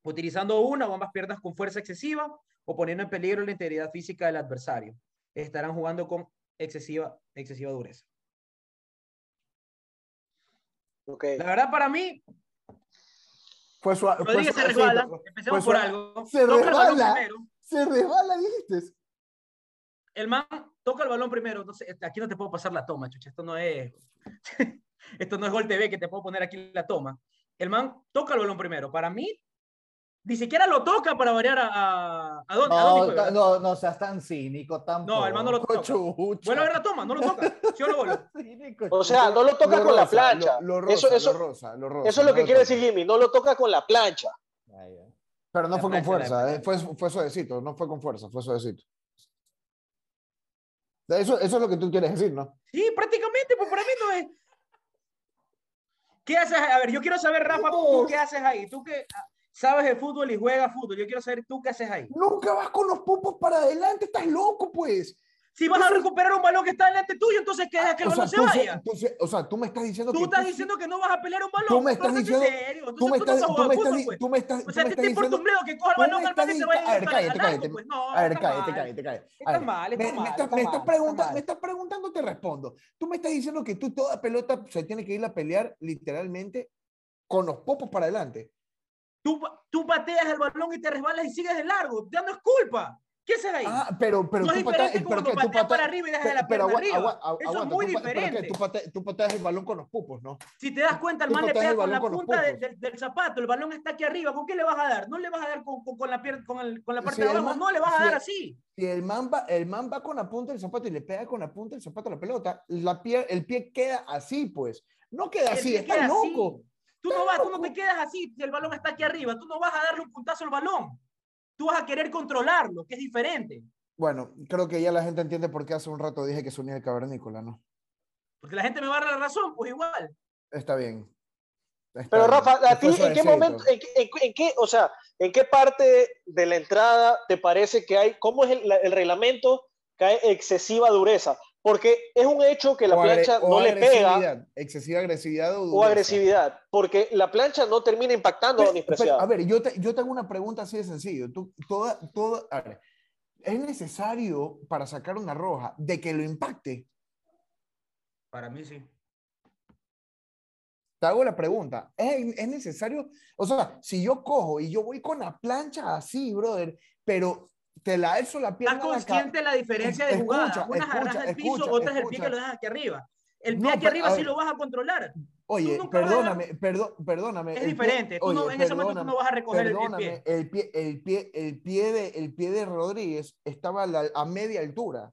utilizando una o ambas piernas con fuerza excesiva o poniendo en peligro la integridad física del adversario. Estarán jugando con excesiva, excesiva dureza. La verdad, para mí, Fue su, fue Rodríguez su- se sí, resbala. fue- Empecemos por algo. se Toca el balón resbala. Se resbala, dijiste. El man toca el balón primero. Sé, aquí no te puedo pasar la toma, chucha. Esto no es. Esto no es Gol TV que te puedo poner aquí la toma. El man toca el balón primero. Para mí, ni siquiera lo toca para variar a, a, a Don- a No, no, no seas tan cínico tampoco. No, el man no lo toca. Chucha. Vuelve a ver la toma, no lo toca. ¿Sí o no, Golo? Cínico, O sea, no lo toca Lo con la plancha. Lo, lo rosa, eso, eso, lo rosa, lo rosa, eso es lo no que quiere decir Jimmy. No lo toca con la plancha. Pero no La fue con plancha, fuerza, eh, fue, fue suavecito, no fue con fuerza, fue suavecito. Eso, eso es lo que tú quieres decir, ¿no? Sí, prácticamente, pues para mí no es. ¿Qué haces? ahí? A ver, yo quiero saber, Rafa, ¿tú qué haces ahí? Tú ah, sabes de fútbol y juegas fútbol. Yo quiero saber, ¿tú qué haces ahí? Nunca vas con los popos para adelante, estás loco, pues. Si vas a recuperar un balón que está delante tuyo, entonces que deja que el O sea, balón se vaya. se- o sea, tú me estás diciendo Tú que. estás tú- diciendo que no vas a pelear un balón. Tú me estás diciendo- serio. Tú Entonces me estás, tú me estás, pues. tú me estás, O sea, te un bledo que coja el balón al que se vaya A ver, cállate, cállate. pues. No, A ver, cállate, cállate, cállate. Está mal, está mal, me estás preguntando, me estás preguntando, te respondo. Tú me estás diciendo que tú toda pelota se tiene que ir a pelear literalmente con los popos para adelante. Tú, tú pateas el balón y te resbalas y sigues de largo. Ya no es culpa. ¿Qué haces ahí? Ah, pero, pero no es tú pateas, pero que tú pateas para arriba y dejas pero, la pierna agua- arriba. agua- Eso aguanta, es muy tú diferente. tú pateas, tú pateas el balón con los pupos, ¿no? Si te das cuenta, el man le pega con la con punta de- pupos. del, zapato. El balón está aquí arriba. ¿Con qué le vas a dar? No le vas a dar con, con, con la, pier- con, el- con la parte Si de abajo. man- no le vas a si dar así. Si el man, va, el man va con la punta del zapato y le pega con la punta del zapato a la pelota, la pie, el pie queda así, pues. No queda El así, está queda así. Tú no, vas, tú no te quedas así si el balón está aquí arriba. Tú no vas a darle un puntazo al balón. Tú vas a querer controlarlo, que es diferente. Bueno, creo que ya la gente entiende por qué hace un rato dije que se unía el cavernícola, ¿no? Porque la gente me va a dar la razón, pues igual. Está bien. Está Pero bien. Rafa, ¿a ti en qué momento, en, qué- en qué- en qué, o sea, en qué parte de la entrada te parece que hay, cómo es el reglamento que hay excesiva dureza? Porque es un hecho que la O plancha no le pega Excesiva agresividad o, o agresividad, porque la plancha no termina impactando a Pero- Donis pero, Preciado. a ver, yo te, yo te hago una pregunta así de sencillo. Tú, toda, toda, a ver, ¿es necesario para sacar una roja de que lo impacte? Para mí sí. Te hago la pregunta, ¿es, es necesario? O sea, si yo cojo y yo voy con la plancha así, brother, pero te la alzo la pierna. ¿Estás consciente de la diferencia de Escucha, jugada? Unas escucha, agarras el piso, escucha, otras el pie escucha. que lo dejas aquí arriba. El pie No, aquí arriba sí lo vas a controlar. Oye, perdóname, perdo- perdóname. Es pie- diferente. Tú no- oye, en ese momento tú no vas a recoger el- pie. el pie, el pie, el pie de, el pie de Rodríguez estaba a, la- a media altura.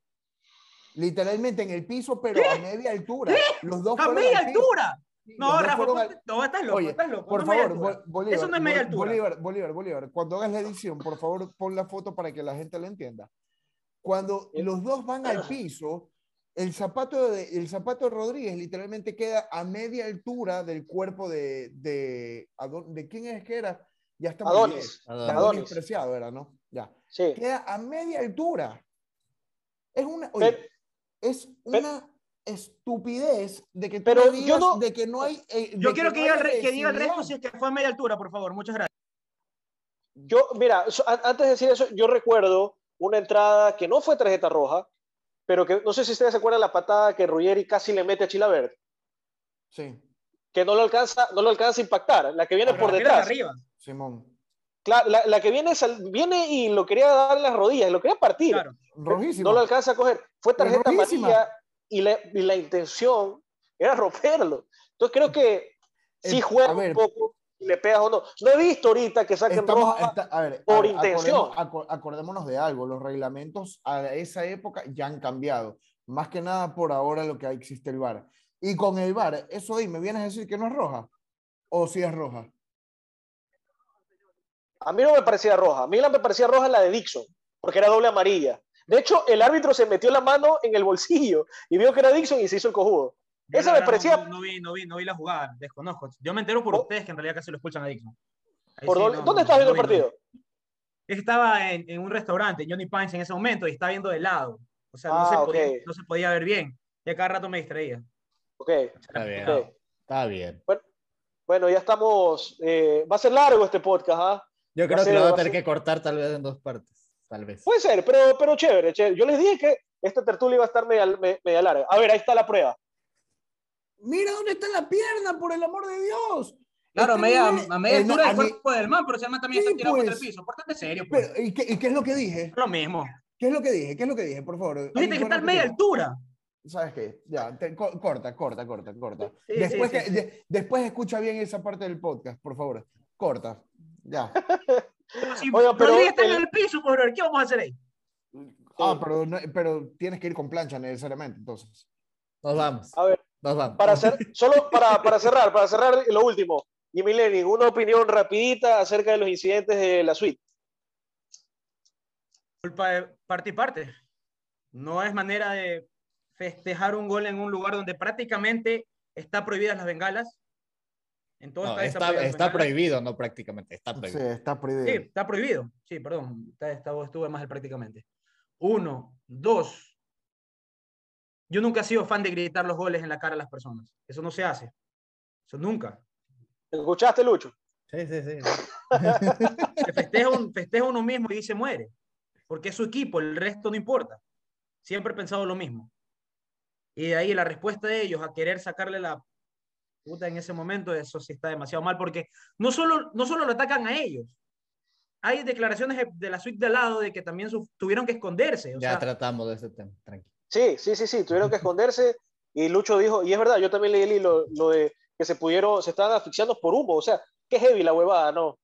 Literalmente en el piso, pero a media altura. Los dos ¡A media altura! No, Rafa, fueron ponte- al- no, estás loco, Oye, estás loco. Por no favor, Bolívar. Eso no es media altura. Bolívar, Bolívar, Bolívar. Cuando hagas la edición, por favor, pon la foto para que la gente la entienda. Cuando Eh. los dos van al piso, el zapato de, el zapato de Rodríguez literalmente queda a media altura del cuerpo de, de, ¿de quién es que era? Ya está muy Adonis. Adonis. Adonis. Preciado era, ¿no? Ya. Sí. Queda a media altura. Es una, oye, es una estupidez de que tú Pero yo no- de que no hay. eh, Yo quiero que, no diga el, que diga el resto si es que fue a media altura, por favor. Muchas gracias. Yo, mira, so- antes de decir eso, yo recuerdo una entrada que no fue tarjeta roja, pero que no sé si ustedes se acuerdan la patada que Ruggeri casi le mete a Chilabert, Sí, que no lo alcanza, no lo alcanza a impactar, la que viene Pero por la detrás. arriba. Simón. Cla- La, la que viene, sal- viene y lo quería dar en las rodillas, lo quería partir. Claro. Rojísimo. No lo alcanza a coger. Fue tarjeta amarilla y la, y la intención era romperlo. Entonces creo que sí Eh, juega ver. un poco y le pegas o no. No he visto ahorita que saquen Estamos- roja. está- a ver, por a intención. acordemos- aco- acordémonos de algo, los reglamentos a esa época ya han cambiado. Más que nada por ahora lo que existe el VAR. Y con el VAR, eso ahí, ¿me vienes a decir que no es roja? ¿O si es roja? A mí no me parecía roja. A mí la me parecía roja la de Dixon, porque era doble amarilla. De hecho, el árbitro se metió la mano en el bolsillo y vio que era Dixon y se hizo el cojudo. Yo Esa la me parecía- No, no vi, no, vi, no vi la jugada, desconozco. Yo me entero por Oh. ustedes que en realidad casi lo expulsan a Dixon. Ahí Por sí, doble- no, ¿Dónde no, estás viendo no el partido? Estaba en, en un restaurante, Johnny Pines en ese momento, y estaba viendo de lado. O sea, no, Ah, se ok. podía, no se podía ver bien. Y a cada rato me distraía. Ok. Está bien. Está bien. Bueno, ya estamos. eh, va a ser largo este podcast, ¿ah? Yo Va creo que ser- lo voy a va a tener ser- que cortar tal vez en dos partes. Tal vez. Puede ser, pero, pero chévere, chévere. Yo les dije que esta tertulia iba a estar media, me- media larga. A ver, ahí está la prueba. Mira dónde está la pierna, por el amor de Dios. Claro, a Está media, bien. a media Eh, no, altura del cuerpo del man, pero ese man también Sí, está tirado contra el pues. piso. Pórtate serio, pues. Pero, ¿y qué, y qué es lo que dije? Lo mismo. ¿Qué es lo que dije? ¿Qué es lo que dije? Por favor. Tú dijiste ¿alguien que está a media altura. ¿Sabes qué? Ya, te- co- corta, corta, corta, corta. Sí, después, sí, que- de- después escucha bien esa parte del podcast, por favor. Corta. Ya. Pero si Oiga, pero Rodríguez está en el piso, brother, ¿qué vamos a hacer ahí? Ah, pero, no- pero tienes que ir con plancha necesariamente, entonces. Nos vamos. A ver, Nos vamos. para hacer, solo para, para cerrar, para cerrar lo último. Y Mileni, una opinión rapidita acerca de los incidentes de la suite. Culpa de parte y parte. No es manera de festejar un gol en un lugar donde prácticamente está prohibidas las bengalas. En No, estadio está, prohibido, no prácticamente. Está Sí, prohibido. está prohibido. Sí, está prohibido. Sí, perdón. Está, está- estuve más el prácticamente. Uno, dos. Yo nunca he sido fan de gritar los goles en la cara a las personas. Eso no se hace. Eso nunca. ¿Escuchaste, Lucho? Sí, sí, sí. Se festeja, un- festeja uno mismo y se muere. Porque es su equipo, el resto no importa. Siempre he pensado lo mismo. Y de ahí la respuesta de ellos a querer sacarle la puta en ese momento, eso sí está demasiado mal, porque no solo, no solo lo atacan a ellos. Hay declaraciones de- la suite de al lado de que también su- tuvieron que esconderse. O Ya sea, tratamos de ese tema. Tranquilo. Sí, sí, sí, sí, tuvieron que esconderse y Lucho dijo, y es verdad, yo también leí el hilo, lo de que se pudieron, se estaban asfixiando por humo, o sea, qué heavy la huevada, ¿no?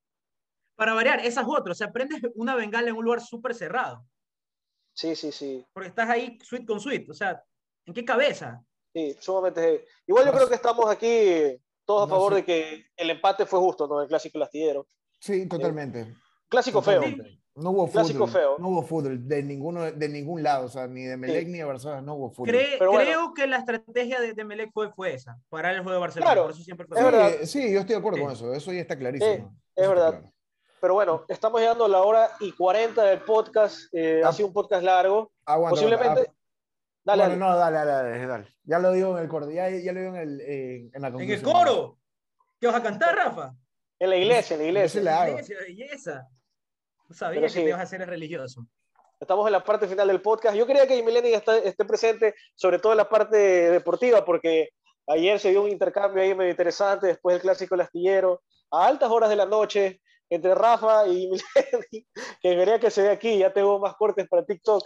para variar, esas otras. O sea, prendes una bengala en un lugar súper cerrado. Sí, sí, sí, Porque estás ahí suite con suite. O sea, ¿en qué cabeza? Sí, sumamente heavy. Igual yo No creo que estamos aquí todos a No favor sé. de que el empate fue justo, ¿no? El clásico lastillero. Sí, totalmente. Clásico feo. Totalmente. No hubo Clásico fútbol. feo. No hubo fútbol de ninguno, de ningún lado, o sea, ni de Melec Sí. ni de Barcelona, no hubo fútbol. Cree- Pero bueno. creo que la estrategia de, de Melec fue, fue esa, parar el juego de Barcelona. Claro, por eso siempre fue es Sí, verdad. sí, yo estoy de acuerdo Sí. con eso, eso ya está clarísimo. Sí, Eso es verdad. claro. Pero bueno, estamos llegando a la hora y 40 del podcast. eh, Ah. ha sido un podcast largo. Aguanta, Posiblemente. aguanta. Dale, bueno, dale. no, dale, dale, dale, dale. Ya lo digo en el coro, ya, ya lo digo en, el, en, en la En conclusión. el coro. ¿Qué vas a cantar, Rafa? En la iglesia, en la iglesia. sí la. Iglesia, belleza. No sabía Pero que sí. te ibas a hacer el religioso. Estamos en la parte final del podcast. Yo quería que Mileni esté, esté presente, sobre todo en la parte deportiva, porque ayer se dio un intercambio ahí medio interesante después del clásico del astillero, a altas horas de la noche, entre Rafa y Mileni, que quería que se vea aquí. Ya tengo más cortes para TikTok.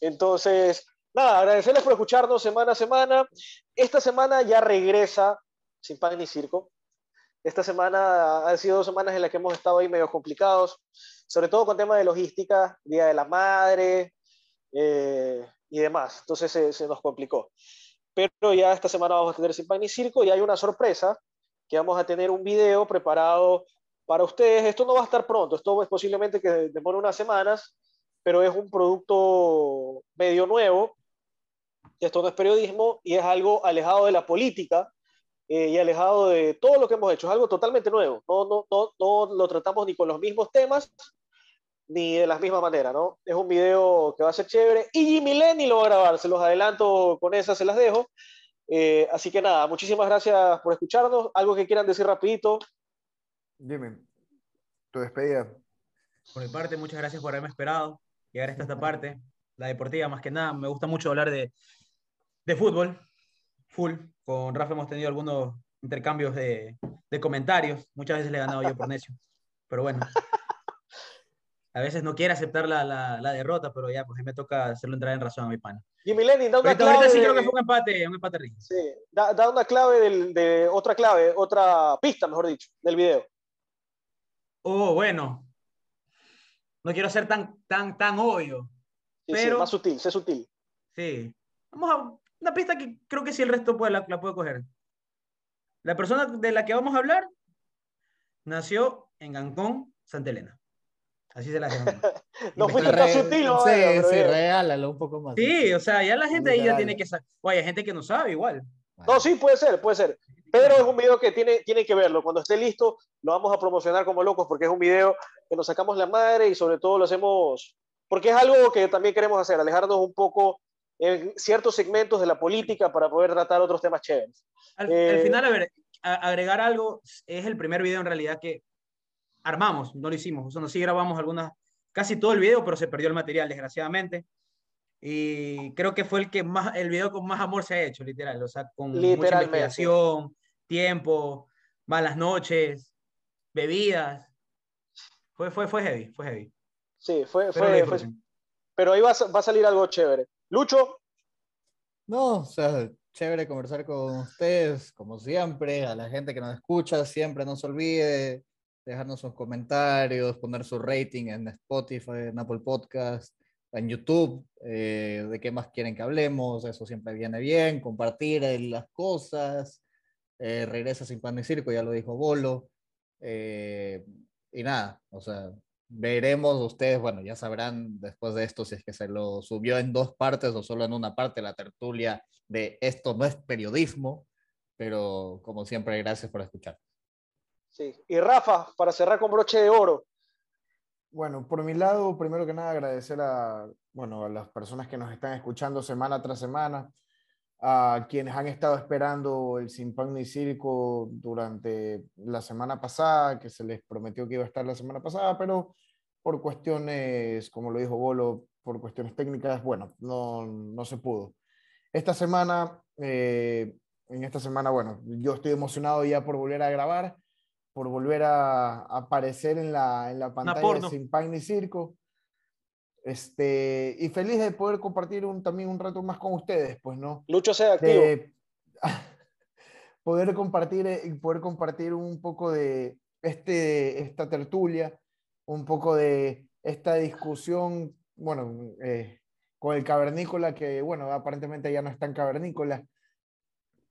Entonces, nada, agradecerles por escucharnos semana a semana. Esta semana ya regresa sin pan ni circo. Esta semana han sido dos semanas en las que hemos estado ahí medio complicados, sobre todo con temas de logística, Día de la Madre eh, y demás. Entonces se, se nos complicó. pero ya esta semana vamos a tener Sin Pan ni Circo y hay una sorpresa que vamos a tener un video preparado para ustedes. Esto no va a estar pronto, esto es posiblemente que demore unas semanas, pero es un producto medio nuevo. Esto no es periodismo y es algo alejado de la política eh, y alejado de todo lo que hemos hecho. Es algo totalmente nuevo. No, no, no, no lo tratamos ni con los mismos temas ni de la misma manera, ¿no? Es un video que va a ser chévere y Jimmy Lenny lo va a grabar. Se los adelanto con esas, se las dejo. Eh, así que nada, muchísimas gracias por escucharnos. ¿Algo que quieran decir rapidito? Dime, tu despedida. Por mi parte, muchas gracias por haberme esperado llegar hasta esta parte. La deportiva, más que nada, me gusta mucho hablar de, de fútbol, full. Con Rafa hemos tenido algunos intercambios de, de comentarios. Muchas veces le he ganado yo por necio. Pero bueno, a veces no quiere aceptar la, la, la derrota, pero ya, pues me toca hacerlo entrar en razón a mi pana. Jimmy Lenny, da una Ahorita, clave. ahorita sí creo que fue un empate, un empate rico. Sí, da, da una clave del, de otra clave, otra pista, mejor dicho, del video. Oh, bueno. No quiero ser tan, tan, tan obvio. Sí, sí, Pero- más sutil, sé sutil. Sí. Vamos a una pista que creo que sí el resto puede, la, la puede coger. La persona de la que vamos a hablar nació en Gancón, Santa Elena. Así se la dejo. No fuiste Re- tan sutil, ¿no? Sí, pero sí, regálalo un poco más. Sí, o sea, ya la gente ahí ya tiene que saber. Oye, hay gente que no sabe igual. No, sí, puede ser, puede ser. Pero es un video que tiene, tiene que verlo. Cuando esté listo, lo vamos a promocionar como locos porque es un video que nos sacamos la madre y sobre todo lo hacemos porque es algo que también queremos hacer, alejarnos un poco en ciertos segmentos de la política para poder tratar otros temas chéveres. Al, Eh, al final, a ver, a- agregar algo, es el primer video en realidad que armamos, no lo hicimos. O sea, no sí grabamos algunas, casi todo el video, pero se perdió el material, desgraciadamente. Y creo que fue el que más, el video con más amor se ha hecho, literal. O sea, con mucha investigación, tiempo, malas noches, bebidas. Fue, fue, fue heavy, fue heavy. Sí, fue, Pero fue, fue- pero ahí va, va a salir algo chévere. Lucho, No, o sea, chévere conversar con ustedes, como siempre, a la gente que nos escucha, siempre no se olvide dejarnos sus comentarios, poner su rating en Spotify, en Apple Podcast, en YouTube, eh, de qué más quieren que hablemos, eso siempre viene bien, compartir las cosas, eh, regresa sin pan ni circo, ya lo dijo Bolo, eh, y nada, o sea, veremos ustedes, bueno, ya sabrán después de esto si es que se lo subió en dos partes o solo en una parte la tertulia de esto no es periodismo, pero como siempre, gracias por escuchar. sí. y Rafa, para cerrar con broche de oro. Bueno, por mi lado, primero que nada, agradecer a, bueno, a las personas que nos están escuchando semana tras semana, a quienes han estado esperando el Sin Pan ni Circo durante la semana pasada, que se les prometió que iba a estar la semana pasada, pero por cuestiones, como lo dijo Bolo, por cuestiones técnicas, bueno, no, no se pudo. Esta semana, eh, en esta semana, bueno, yo estoy emocionado ya por volver a grabar, por volver a aparecer en la, en la pantalla de porno. Sin Pan ni Circo. Este, y feliz de poder compartir un, también un rato más con ustedes, pues, ¿no? Lucho sea activo. de poder compartir eh, poder compartir un poco de este esta tertulia un poco de esta discusión bueno eh, con el cavernícola que bueno aparentemente ya no es tan cavernícola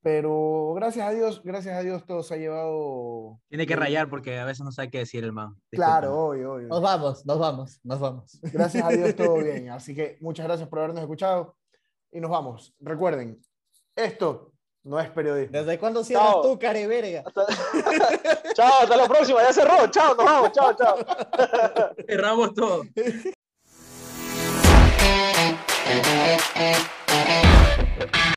pero gracias a Dios gracias a Dios todo se ha llevado Tiene que rayar porque a veces no sabe qué decir el man. claro obvio, obvio. Nos vamos, nos vamos, nos vamos. gracias a Dios todo bien así que muchas gracias por habernos escuchado y nos vamos recuerden esto no es periodismo ¿Desde cuándo cierras Chao. tú, careverga? chao, hasta la próxima, ya cerró. Chao, nos vamos. Chao, chao. Cerramos todo.